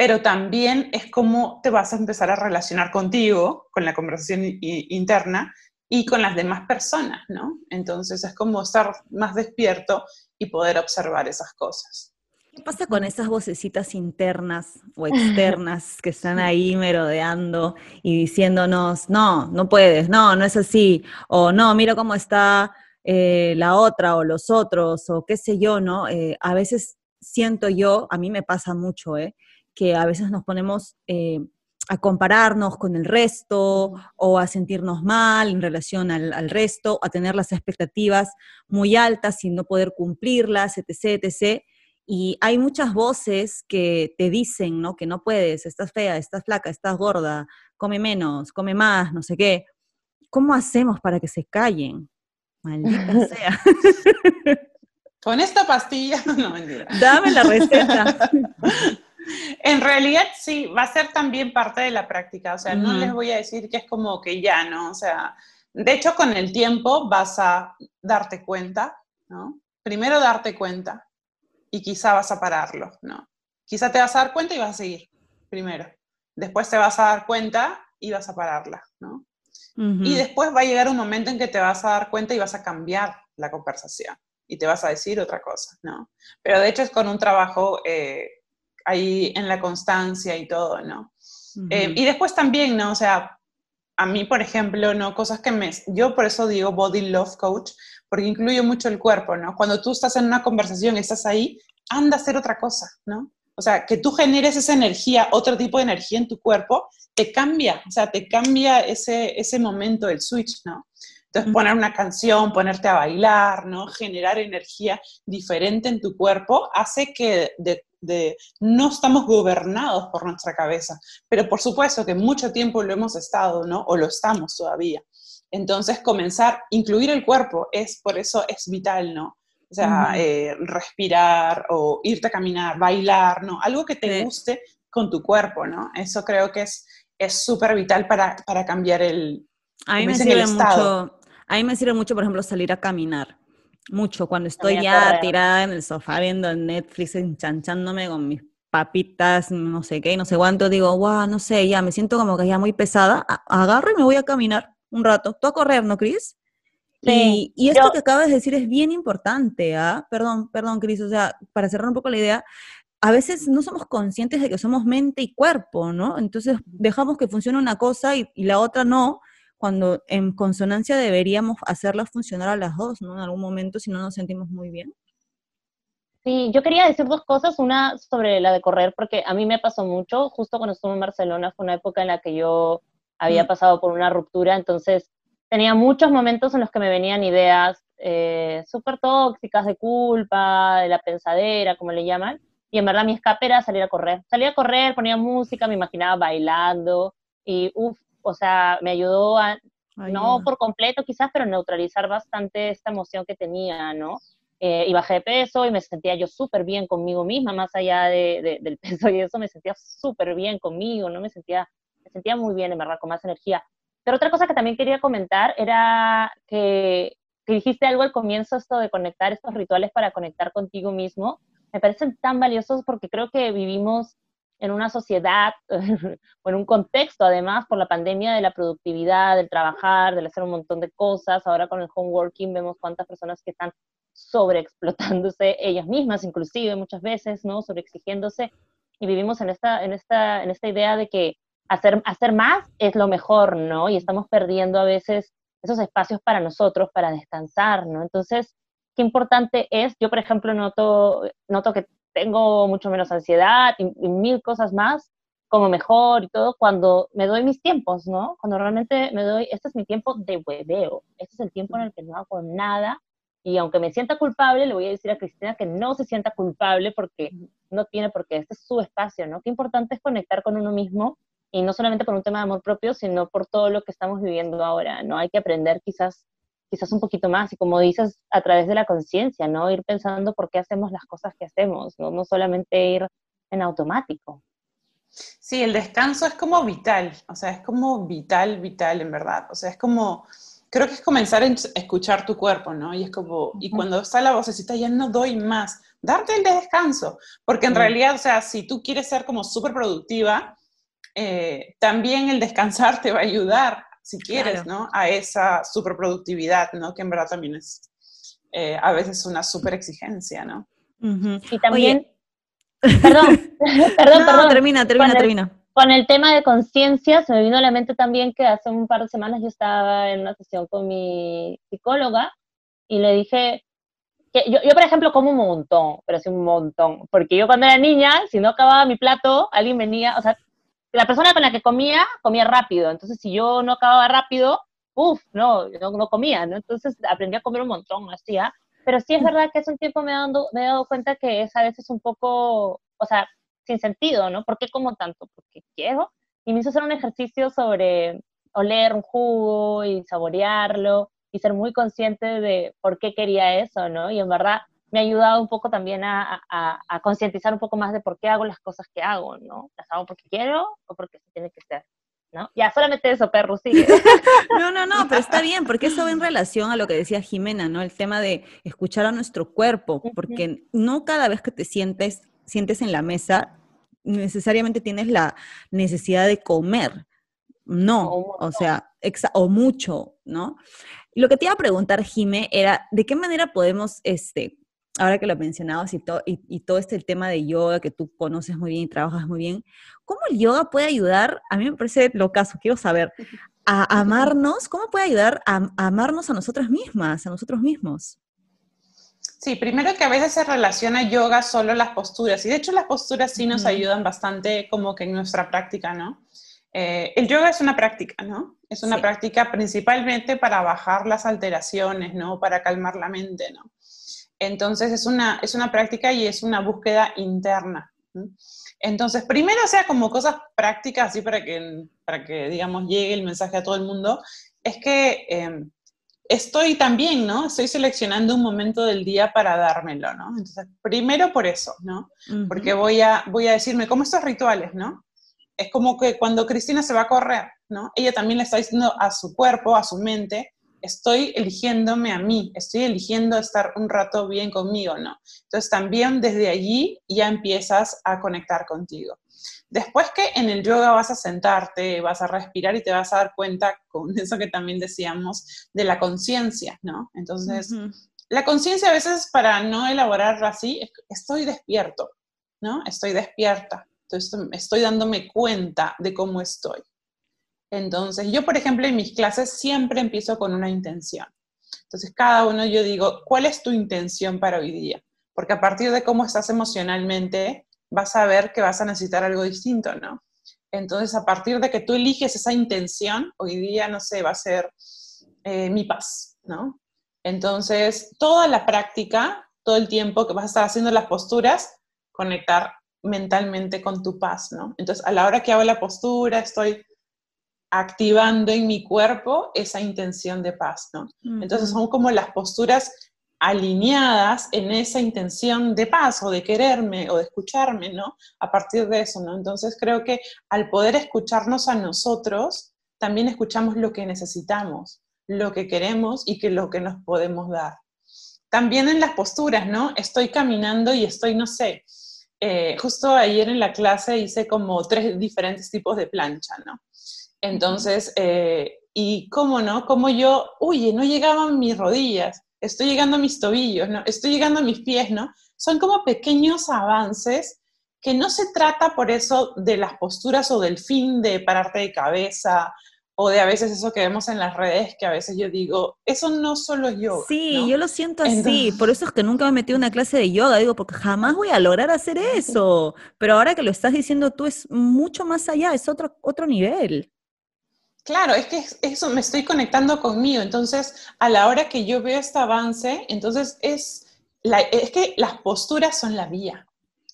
pero también es como te vas a empezar a relacionar contigo, con la conversación interna y con las demás personas, ¿no? Entonces es como estar más despierto y poder observar esas cosas. ¿Qué pasa con esas vocecitas internas o externas que están ahí merodeando y diciéndonos, no, no puedes, no, no es así, o no, mira cómo está eh, la otra o los otros, o qué sé yo, ¿no? Eh, a veces siento yo, a mí me pasa mucho, ¿eh? Que a veces nos ponemos eh, a compararnos con el resto o a sentirnos mal en relación al, al, resto, a tener las expectativas muy altas y no poder cumplirlas, etc., etc., y hay muchas voces que te dicen, ¿no? Que no puedes, estás fea, estás flaca, estás gorda, come menos, come más, no sé qué. ¿Cómo hacemos para que se callen? Maldita sea. Con esta pastilla, no mentira. Dame la receta. en realidad sí, va a ser también parte de la práctica, o sea, no les voy a decir que es como que ya, ¿no? O sea, de hecho con el tiempo vas a darte cuenta, ¿no? Primero darte cuenta, y quizá vas a pararlo, ¿no? Quizá te vas a dar cuenta y vas a seguir primero. Después te vas a dar cuenta y vas a pararla, ¿no? Y después va a llegar un momento en que te vas a dar cuenta y vas a cambiar la conversación y te vas a decir otra cosa, ¿no? Pero de hecho es con un trabajo eh, ahí en la constancia y todo, ¿no? Eh, y después también, ¿no? O sea, a mí, por ejemplo, ¿no? Cosas que me... Yo por eso digo Body Love Coach, porque incluye mucho el cuerpo, ¿no? Cuando tú estás en una conversación, estás ahí, anda a hacer otra cosa, ¿no? o sea, que tú generes esa energía, otro tipo de energía en tu cuerpo, te cambia, o sea, te cambia ese, ese momento, el switch, ¿no? Entonces, poner una canción, ponerte a bailar, ¿no? Generar energía diferente en tu cuerpo hace que de, no estamos gobernados por nuestra cabeza. Pero por supuesto que mucho tiempo lo hemos estado, ¿no? O lo estamos todavía. Entonces, comenzar, incluir el cuerpo, es por eso es vital, ¿no? O sea, eh, respirar o irte a caminar, bailar, ¿no? Algo que te guste con tu cuerpo, ¿no? Eso creo que es súper vital para, para cambiar el, a mí me sirve mucho, a mí me sirve mucho, por ejemplo, salir a caminar. Mucho, cuando estoy ya tirada en el sofá viendo Netflix, enchanchándome con mis papitas, no sé qué, no sé cuánto, digo, wow, no sé, ya me siento como que ya muy pesada, agarro y me voy a caminar un rato. Tú a correr, ¿no, Cris? Sí, y, esto que acabas de decir es bien importante, ¿ah? Perdón, perdón, Cris, o sea, para cerrar un poco la idea, a veces no somos conscientes de que somos mente y cuerpo, ¿no? Entonces dejamos que funcione una cosa y la otra no, cuando en consonancia deberíamos hacerlas funcionar a las dos, ¿no? En algún momento, si no nos sentimos muy bien. Sí, yo quería decir dos cosas, una sobre la de correr, porque a mí me pasó mucho, justo cuando estuve en Barcelona fue una época en la que yo había mm. pasado por una ruptura, entonces tenía muchos momentos en los que me venían ideas eh, súper tóxicas de culpa, de la pensadera, como le llaman, y en verdad mi escape era salir a correr. Salía a correr, ponía música, me imaginaba bailando, y uff, o sea, me ayudó a, no por completo quizás, pero neutralizar bastante esta emoción que tenía, ¿no? Eh, y bajé de peso y me sentía yo súper bien conmigo misma, más allá de, del peso y eso, me sentía súper bien conmigo, ¿no? Me sentía, me sentía muy bien, en verdad, con más energía. Pero otra cosa que también quería comentar era que, que dijiste algo al comienzo, esto de conectar estos rituales para conectar contigo mismo, me parecen tan valiosos porque creo que vivimos en una sociedad o en un contexto, además, por la pandemia de la productividad, del trabajar, del hacer un montón de cosas. Ahora con el home working vemos cuántas personas que están sobreexplotándose ellas mismas, inclusive muchas veces, ¿no? Sobreexigiéndose. Y vivimos en esta, en esta, en esta idea de que hacer, hacer más es lo mejor, ¿no? Y estamos perdiendo a veces esos espacios para nosotros, para descansar, ¿no? Entonces, qué importante es, yo por ejemplo noto, noto que tengo mucho menos ansiedad y, mil cosas más, como mejor y todo, cuando me doy mis tiempos, ¿no? Cuando realmente me doy, este es mi tiempo de hueveo, este es el tiempo en el que no hago nada y aunque me sienta culpable, le voy a decir a Cristina que no se sienta culpable porque no tiene por qué, este es su espacio, ¿no? Qué importante es conectar con uno mismo y no solamente por un tema de amor propio, sino por todo lo que estamos viviendo ahora, ¿no? Hay que aprender quizás quizás un poquito más, y como dices, a través de la conciencia, ¿no? Ir pensando por qué hacemos las cosas que hacemos, ¿no? No solamente ir en automático. Sí, el descanso es como vital, o sea, es como vital, vital en verdad, o sea, es como, creo que es comenzar a escuchar tu cuerpo, ¿no? Y es como, y cuando está la vocecita, ya no doy más, darte el descanso, porque en realidad, o sea, si tú quieres ser como súper productiva, eh, también el descansar te va a ayudar si quieres, ¿no? A esa superproductividad, ¿no? Que en verdad también es eh, a veces una super exigencia, ¿no? Y también... Perdón, perdón, perdón. Termina, termina, termina. Con el tema de conciencia, se me vino a la mente también que hace un par de semanas yo estaba en una sesión con mi psicóloga y le dije, que yo, yo, por ejemplo, como un montón, pero sí un montón, porque yo cuando era niña, si no acababa mi plato, alguien venía, o sea, la persona con la que comía, comía rápido. Entonces, si yo no acababa rápido, uff, no, no, comía, ¿no? Entonces, aprendí a comer un montón, así, ¿ah? Pero sí es verdad que hace un tiempo me he, me he dado cuenta que es a veces un poco, o sea, sin sentido, ¿no? ¿Por qué como tanto? Porque quiero. Y me hizo hacer un ejercicio sobre oler un jugo y saborearlo y ser muy consciente de por qué quería eso, ¿no? Y en verdad me ha ayudado un poco también a, a, concientizar un poco más de por qué hago las cosas que hago, ¿no? ¿Las hago porque quiero o porque se tiene que ser? ¿No? Ya, solamente eso, perro, sigue. no, no, no, pero está bien, porque eso va en relación a lo que decía Jimena, ¿no? El tema de escuchar a nuestro cuerpo, porque no cada vez que te sientes, sientes en la mesa, necesariamente tienes la necesidad de comer. No, o, sea, o mucho, ¿no? Lo que te iba a preguntar, Jime, era, ¿de qué manera podemos este, ahora que lo mencionabas y, y, todo este tema de yoga que tú conoces muy bien y trabajas muy bien, ¿cómo el yoga puede ayudar? A mí me parece lo caso, quiero saber, a amarnos, ¿cómo puede ayudar a, amarnos a nosotras mismas, a nosotros mismos? Sí, primero que a veces se relaciona yoga solo las posturas, y de hecho las posturas sí nos ayudan bastante como que en nuestra práctica, ¿no? Eh, el yoga es una práctica, ¿no? Es una práctica principalmente para bajar las alteraciones, ¿no? Para calmar la mente, ¿no? Entonces es una, es una práctica y es una búsqueda interna. Entonces, primero, o sea, como cosas prácticas, así para que, para que, digamos, llegue el mensaje a todo el mundo, es que em, estoy también, ¿no? Estoy seleccionando un momento del día para dármelo, ¿no? Entonces, primero por eso, ¿no? Porque voy a, voy a decirme, como estos rituales, ¿no? Es como que cuando Cristina se va a correr, ¿no? Ella también le está diciendo a su cuerpo, a su mente, estoy eligiéndome a mí, estoy eligiendo estar un rato bien conmigo, ¿no? Entonces también desde allí ya empiezas a conectar contigo. Después que en el yoga vas a sentarte, vas a respirar y te vas a dar cuenta con eso que también decíamos de la conciencia, ¿no? Entonces, la conciencia a veces para no elaborarla así, estoy despierto, ¿no? Estoy despierta. Entonces, estoy dándome cuenta de cómo estoy. Entonces, yo, por ejemplo, en mis clases siempre empiezo con una intención. Entonces, cada uno yo digo, ¿cuál es tu intención para hoy día? Porque a partir de cómo estás emocionalmente, vas a ver que vas a necesitar algo distinto, ¿no? Entonces, a partir de que tú eliges esa intención, hoy día, no sé, va a ser eh, mi paz, ¿no? Entonces, toda la práctica, todo el tiempo que vas a estar haciendo las posturas, conectar mentalmente con tu paz, ¿no? Entonces, a la hora que hago la postura, estoy activando en mi cuerpo esa intención de paz, ¿no? Entonces son como las posturas alineadas en esa intención de paz o de quererme o de escucharme, ¿no? A partir de eso, ¿no? Entonces creo que al poder escucharnos a nosotros, también escuchamos lo que necesitamos, lo que queremos y que lo que nos podemos dar. También en las posturas, ¿no? Estoy caminando y estoy, no sé, eh, justo ayer en la clase hice como tres diferentes tipos de plancha, ¿no? Entonces, eh, y cómo no, como yo, oye, no llegaban mis rodillas, estoy llegando a mis tobillos, ¿no? Estoy llegando a mis pies, ¿no? Son como pequeños avances que no se trata por eso de las posturas o del fin de pararte de cabeza o de a veces eso que vemos en las redes, que a veces yo digo, eso no solo es yoga. Sí, yo lo siento así, por eso es que nunca me metí en una clase de yoga, digo, porque jamás voy a lograr hacer eso, pero ahora que lo estás diciendo tú es mucho más allá, es otro, otro nivel. Claro, es que eso me estoy conectando conmigo. Entonces, a la hora que yo veo este avance, entonces es, es que las posturas son la vía.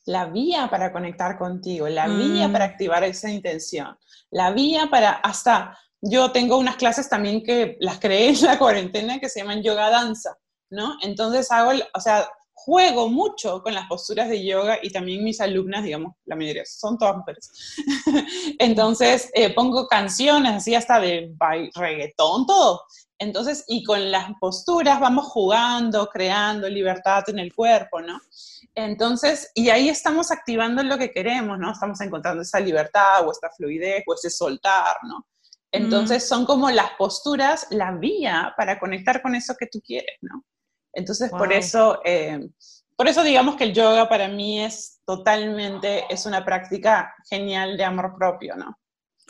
La vía para conectar contigo, la vía mm. para activar esa intención, la vía para hasta, yo tengo unas clases también que las creé en la cuarentena que se llaman yoga danza, ¿no? Entonces hago, o sea, juego mucho con las posturas de yoga y también mis alumnas, digamos, la mayoría son todas mujeres. Entonces, eh, pongo canciones así hasta de reggaetón, todo. Entonces, y con las posturas vamos jugando, creando libertad en el cuerpo, ¿no? Entonces, y ahí estamos activando lo que queremos, ¿no? Estamos encontrando esa libertad o esta fluidez o ese soltar, ¿no? Entonces, son como las posturas, la vía para conectar con eso que tú quieres, ¿no? Entonces, por eso, eh, por eso digamos que el yoga para mí es totalmente, es una práctica genial de amor propio, ¿no?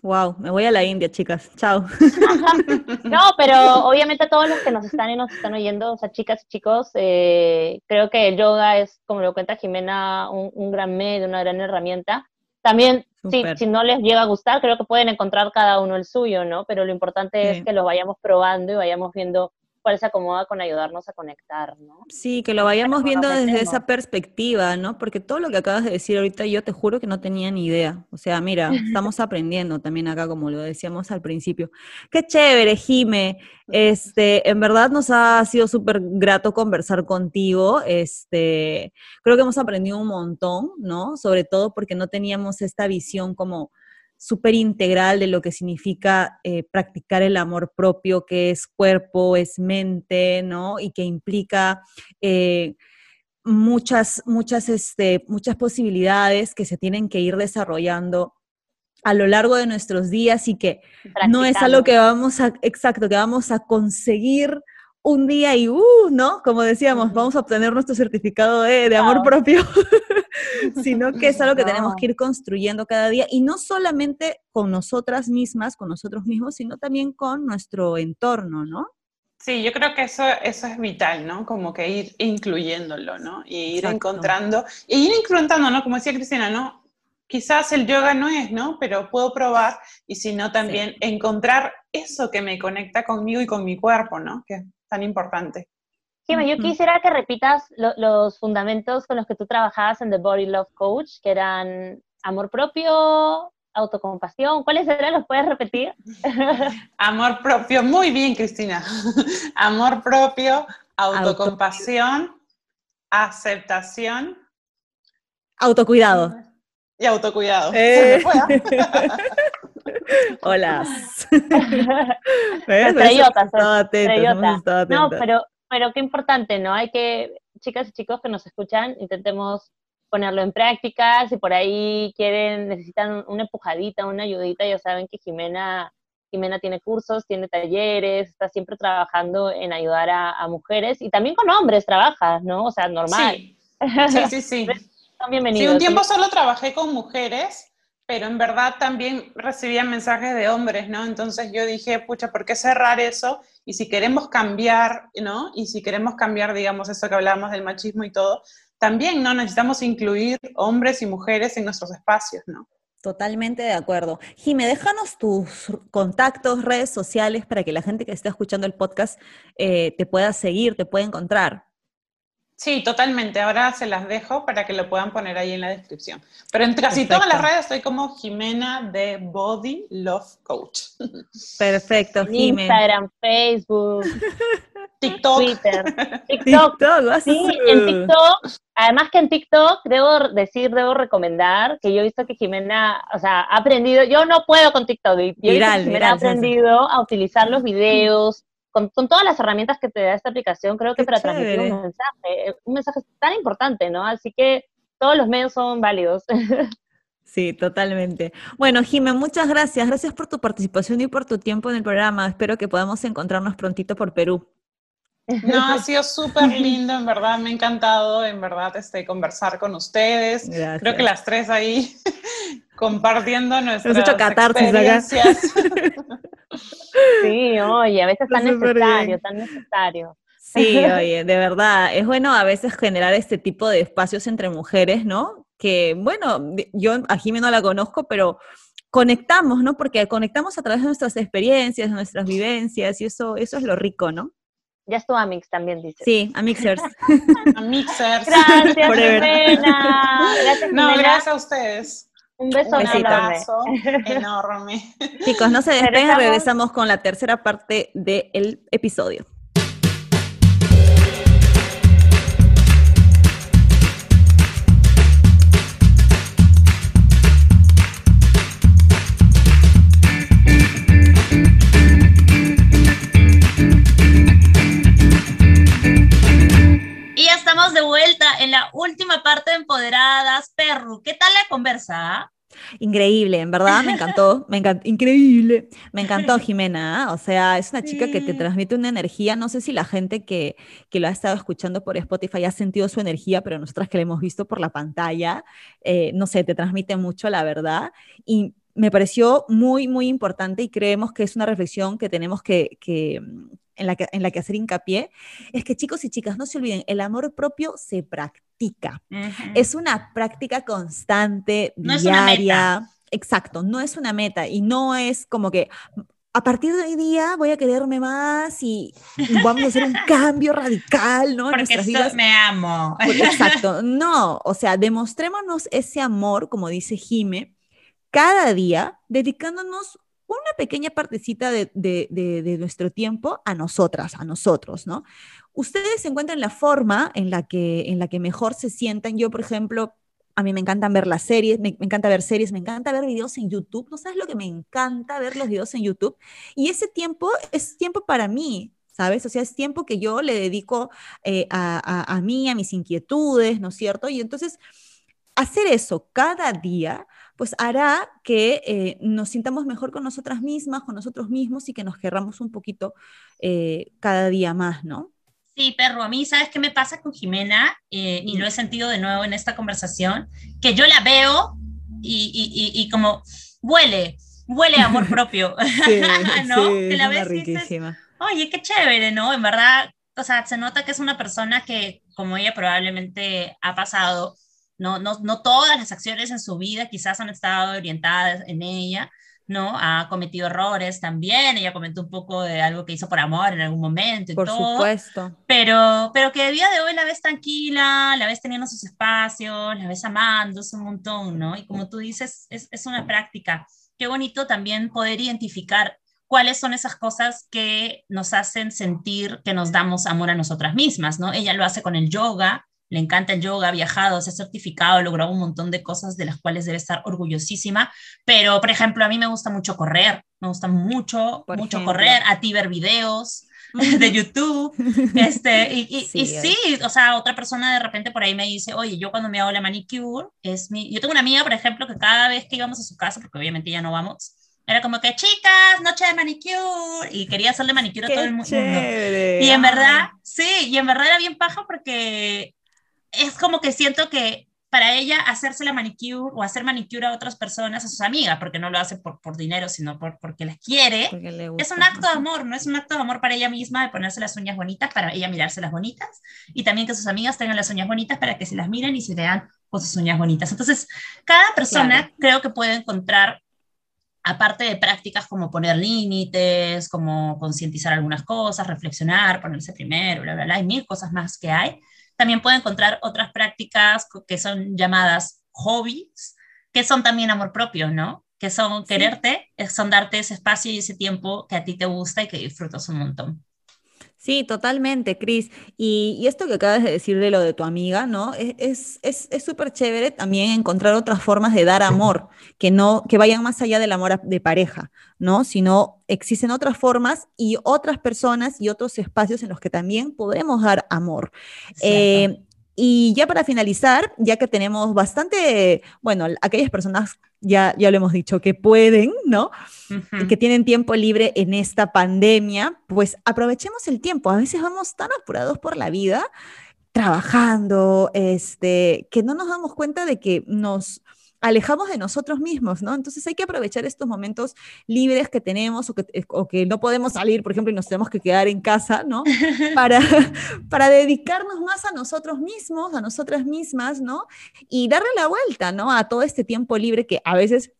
Wow, me voy a la India, chicas. Chao. no, pero obviamente todos los que nos están y nos están oyendo, o sea, chicas y chicos, eh, creo que el yoga es, como lo cuenta Jimena, un, gran medio, una gran herramienta. También, si, si, no les llega a gustar, creo que pueden encontrar cada uno el suyo, ¿no? Pero lo importante es que lo vayamos probando y vayamos viendo cuál se acomoda con ayudarnos a conectar, ¿no? Sí, que lo vayamos viendo desde esa perspectiva, ¿no? Porque todo lo que acabas de decir ahorita yo te juro que no tenía ni idea. O sea, mira, estamos aprendiendo también acá, como lo decíamos al principio. Qué chévere, Jime. Este, en verdad nos ha sido súper grato conversar contigo. Este, creo que hemos aprendido un montón, ¿no? Sobre todo porque no teníamos esta visión como súper integral de lo que significa eh, practicar el amor propio, que es cuerpo, es mente, ¿no? Y que implica eh, muchas, muchas, este, muchas posibilidades que se tienen que ir desarrollando a lo largo de nuestros días y que no es algo que vamos a, exacto, que vamos a conseguir un día y, uh, ¿no? Como decíamos, vamos a obtener nuestro certificado de, amor propio, sino que es algo que tenemos que ir construyendo cada día y no solamente con nosotras mismas, con nosotros mismos, sino también con nuestro entorno, ¿no? Sí, yo creo que eso, eso es vital, ¿no? Como que ir incluyéndolo, ¿no? Y ir encontrando, y ir incluyendo, ¿no? Como decía Cristina, ¿no? Quizás el yoga no es, ¿no? Pero puedo probar y si no, también encontrar eso que me conecta conmigo y con mi cuerpo, ¿no? Que tan importante. Kima, yo quisiera que repitas los fundamentos con los que tú trabajabas en The Body Love Coach, que eran amor propio, autocompasión. ¿Cuáles eran? ¿Los puedes repetir? Amor propio, muy bien, Cristina. Amor propio, autocompasión, aceptación. Autocuidado. Y autocuidado. Eh. Hola. No, pero, pero qué importante, ¿no? Hay que, chicas y chicos que nos escuchan, intentemos ponerlo en práctica, si por ahí quieren, necesitan una empujadita, una ayudita, ya saben que Jimena, Jimena tiene cursos, tiene talleres, está siempre trabajando en ayudar a, mujeres y también con hombres trabaja, ¿no? O sea, normal. Sí, sí, sí. sí. un tiempo solo trabajé con mujeres, pero en verdad también recibía mensajes de hombres, ¿no? Entonces yo dije, pucha, ¿por qué cerrar eso? Y si queremos cambiar, ¿no? Y si queremos cambiar, digamos, eso que hablábamos del machismo y todo, también no necesitamos incluir hombres y mujeres en nuestros espacios, ¿no? Totalmente de acuerdo. Jime, déjanos tus contactos, redes sociales para que la gente que esté escuchando el podcast eh, te pueda seguir, te pueda encontrar. Sí, totalmente. Ahora se las dejo para que lo puedan poner ahí en la descripción. Pero en casi todas las redes estoy como Jimena de Body Love Coach. Perfecto, Jimena. Instagram, Facebook, TikTok. Twitter. TikTok. sí, en TikTok. Además que en TikTok, debo decir, debo recomendar que yo he visto que Jimena, o sea, ha aprendido, yo no puedo con TikTok, y Jimena ha aprendido a utilizar los videos, con, todas las herramientas que te da esta aplicación, creo que para transmitir un mensaje, un mensaje tan importante, ¿no? Así que todos los medios son válidos. Sí, totalmente. Bueno, Jimé, muchas gracias. Gracias por tu participación y por tu tiempo en el programa. Espero que podamos encontrarnos prontito por Perú. No, ha sido súper lindo, en verdad, me ha encantado, en verdad, este, conversar con ustedes. Creo que las tres ahí compartiendo nuestras experiencias. Sí, oye, a veces tan necesario, tan necesario. Sí, oye, de verdad, es bueno a veces generar este tipo de espacios entre mujeres, ¿no? Que, bueno, yo a Jimmy no la conozco, pero conectamos, ¿no? Porque conectamos a través de nuestras experiencias, de nuestras vivencias, y eso, eso es lo rico, ¿no? Ya estuvo Amix también, dice. Sí, Amixers. Amixers. Gracias, Jimena. Gracias, No, gracias a ustedes. Un beso Un abrazo enorme. Chicos, no se despeguen, regresamos con la tercera parte del episodio. La última parte de Empoderadas. Perru, ¿qué tal la conversa? Increíble, en verdad, me encantó, me encantó, increíble, me encantó Jimena, o sea, es una chica que te transmite una energía, no sé si la gente que, que lo ha estado escuchando por Spotify ha sentido su energía, pero nosotras que la hemos visto por la pantalla, eh, no sé, te transmite mucho, la verdad, y me pareció muy, muy importante y creemos que es una reflexión que tenemos que, que en la que, en la que hacer hincapié, es que chicos y chicas, no se olviden, el amor propio se practica. Es una práctica constante, diaria. Exacto, no es una meta y no es como que a partir de hoy día voy a quererme más y vamos a hacer un cambio radical, ¿no? Porque en nuestras me amo. Exacto, no, o sea, demostrémonos ese amor, como dice Jime, cada día, dedicándonos una pequeña partecita de, nuestro tiempo a nosotras, a nosotros, ¿no? Ustedes encuentran la forma en la que, en la que mejor se sientan. Yo, por ejemplo, a mí me encantan ver las series, me, encanta ver series, me encanta ver videos en YouTube. ¿No sabes lo que me encanta ver los videos en YouTube? Y ese tiempo es tiempo para mí, ¿sabes? O sea, es tiempo que yo le dedico eh, a, a, mí, a mis inquietudes, ¿no es cierto? Y entonces, hacer eso cada día pues hará que eh, nos sintamos mejor con nosotras mismas, con nosotros mismos y que nos querramos un poquito eh, cada día más, ¿no? Sí, perro, a mí, ¿sabes qué me pasa con Jimena? Eh, y lo he sentido de nuevo en esta conversación, que yo la veo y, y, como huele, huele amor propio, sí, ¿no? Sí, la ves riquísima. Oye, qué chévere, ¿no? En verdad, o sea, se nota que es una persona que, como ella probablemente ha pasado, no, no, no todas las acciones en su vida quizás han estado orientadas en ella, ¿no? Ha cometido errores también, ella comentó un poco de algo que hizo por amor en algún momento y por supuesto. Pero, pero que a día de hoy la ves tranquila, la ves teniendo sus espacios, la ves amándose un montón, ¿no? Y como tú dices, es, es una práctica. Qué bonito también poder identificar cuáles son esas cosas que nos hacen sentir que nos damos amor a nosotras mismas, ¿no? Ella lo hace con el yoga, le encanta el yoga, ha viajado, se ha certificado, logrado un montón de cosas de las cuales debe estar orgullosísima, pero por ejemplo, a mí me gusta mucho correr, me gusta mucho, mucho correr, a ti ver videos de YouTube, este, y, sí, o sea, otra persona de repente por ahí me dice, oye, yo cuando me hago la manicure, es mi, yo tengo una amiga, por ejemplo, que cada vez que íbamos a su casa, porque obviamente ya no vamos, era como que, chicas, noche de manicure, y quería hacerle manicure a todo el mundo. Y en verdad, sí, y en verdad era bien paja porque es como que siento que para ella hacerse la manicure o hacer manicure a otras personas, a sus amigas, porque no lo hace por, por dinero, sino por, porque las quiere, es un acto de amor, ¿no? Es un acto de amor para ella misma de ponerse las uñas bonitas, para ella mirarse las bonitas, y también que sus amigas tengan las uñas bonitas para que se las miren y se vean con sus uñas bonitas. Entonces, cada persona creo que puede encontrar aparte de prácticas como poner límites, como concientizar algunas cosas, reflexionar, ponerse primero, bla, bla, bla, hay mil cosas más que hay, también puede encontrar otras prácticas que son llamadas hobbies, que son también amor propio, ¿no? Que son quererte, son darte ese espacio y ese tiempo que a ti te gusta y que disfrutas un montón. Sí, totalmente, Cris. Y, esto que acabas de decir de lo de tu amiga, ¿no? Es súper es, chévere también encontrar otras formas de dar amor, que no, que vayan más allá del amor de pareja, ¿no? Sino existen otras formas y otras personas y otros espacios en los que también podemos dar amor. Eh, y ya para finalizar, ya que tenemos bastante, bueno, aquellas personas ya, ya lo hemos dicho, que pueden, ¿no? Que tienen tiempo libre en esta pandemia, pues aprovechemos el tiempo. A veces vamos tan apurados por la vida, trabajando, este, que no nos damos cuenta de que nos alejamos de nosotros mismos, ¿no? Entonces hay que aprovechar estos momentos libres que tenemos o que, eh, o que no podemos salir, por ejemplo, y nos tenemos que quedar en casa, ¿no? Para, para dedicarnos más a nosotros mismos, a nosotras mismas, ¿no? Y darle la vuelta, ¿no? A todo este tiempo libre que a veces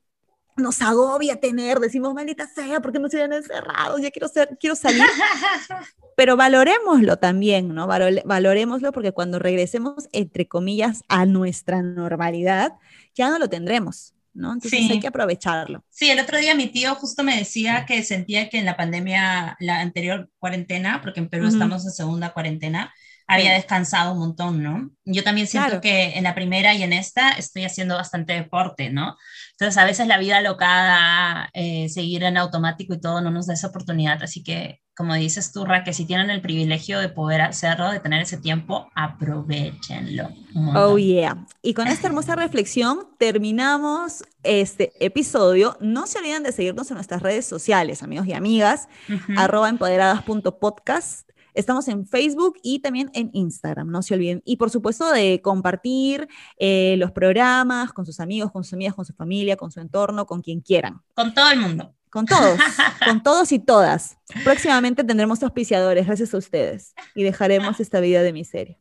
nos agobia tener, decimos, maldita sea, ¿por qué nos siguen encerrados? Ya quiero, ser, quiero salir. Pero valorémoslo también, ¿no? Valorémoslo porque cuando regresemos, entre comillas, a nuestra normalidad, ya no lo tendremos. ¿no? Entonces hay que aprovecharlo. Sí, el otro día mi tío justo me decía que sentía que en la pandemia, la anterior cuarentena, porque en Perú estamos en segunda cuarentena, había descansado un montón, ¿no? Yo también siento que en la primera y en esta estoy haciendo bastante deporte, ¿no? Entonces a veces la vida locada, eh, seguir en automático y todo no nos da esa oportunidad, así que como dices tú, Ra, que si tienen el privilegio de poder hacerlo, de tener ese tiempo, aprovechenlo. Oh, yeah. Y con esta hermosa reflexión terminamos este episodio. No se olviden de seguirnos en nuestras redes sociales, amigos y amigas, arroba empoderadas.podcast. Estamos en Facebook y también en Instagram, no se olviden. Y por supuesto de compartir eh, los programas con sus amigos, con sus amigas, con su familia, con su entorno, con quien quieran. Con todo el mundo. Con todos, con todos y todas. Próximamente tendremos auspiciadores, gracias a ustedes, y dejaremos esta vida de miseria.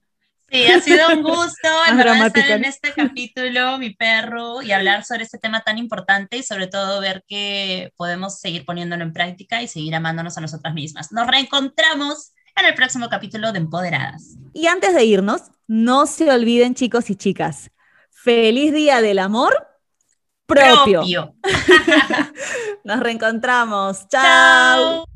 Sí, ha sido un gusto en verdad estar en este capítulo, mi perro, y hablar sobre este tema tan importante y sobre todo ver que podemos seguir poniéndolo en práctica y seguir amándonos a nosotras mismas. Nos reencontramos en el próximo capítulo de Empoderadas. Y antes de irnos, no se olviden chicos y chicas, feliz día del amor propio. Nos reencontramos. Chao.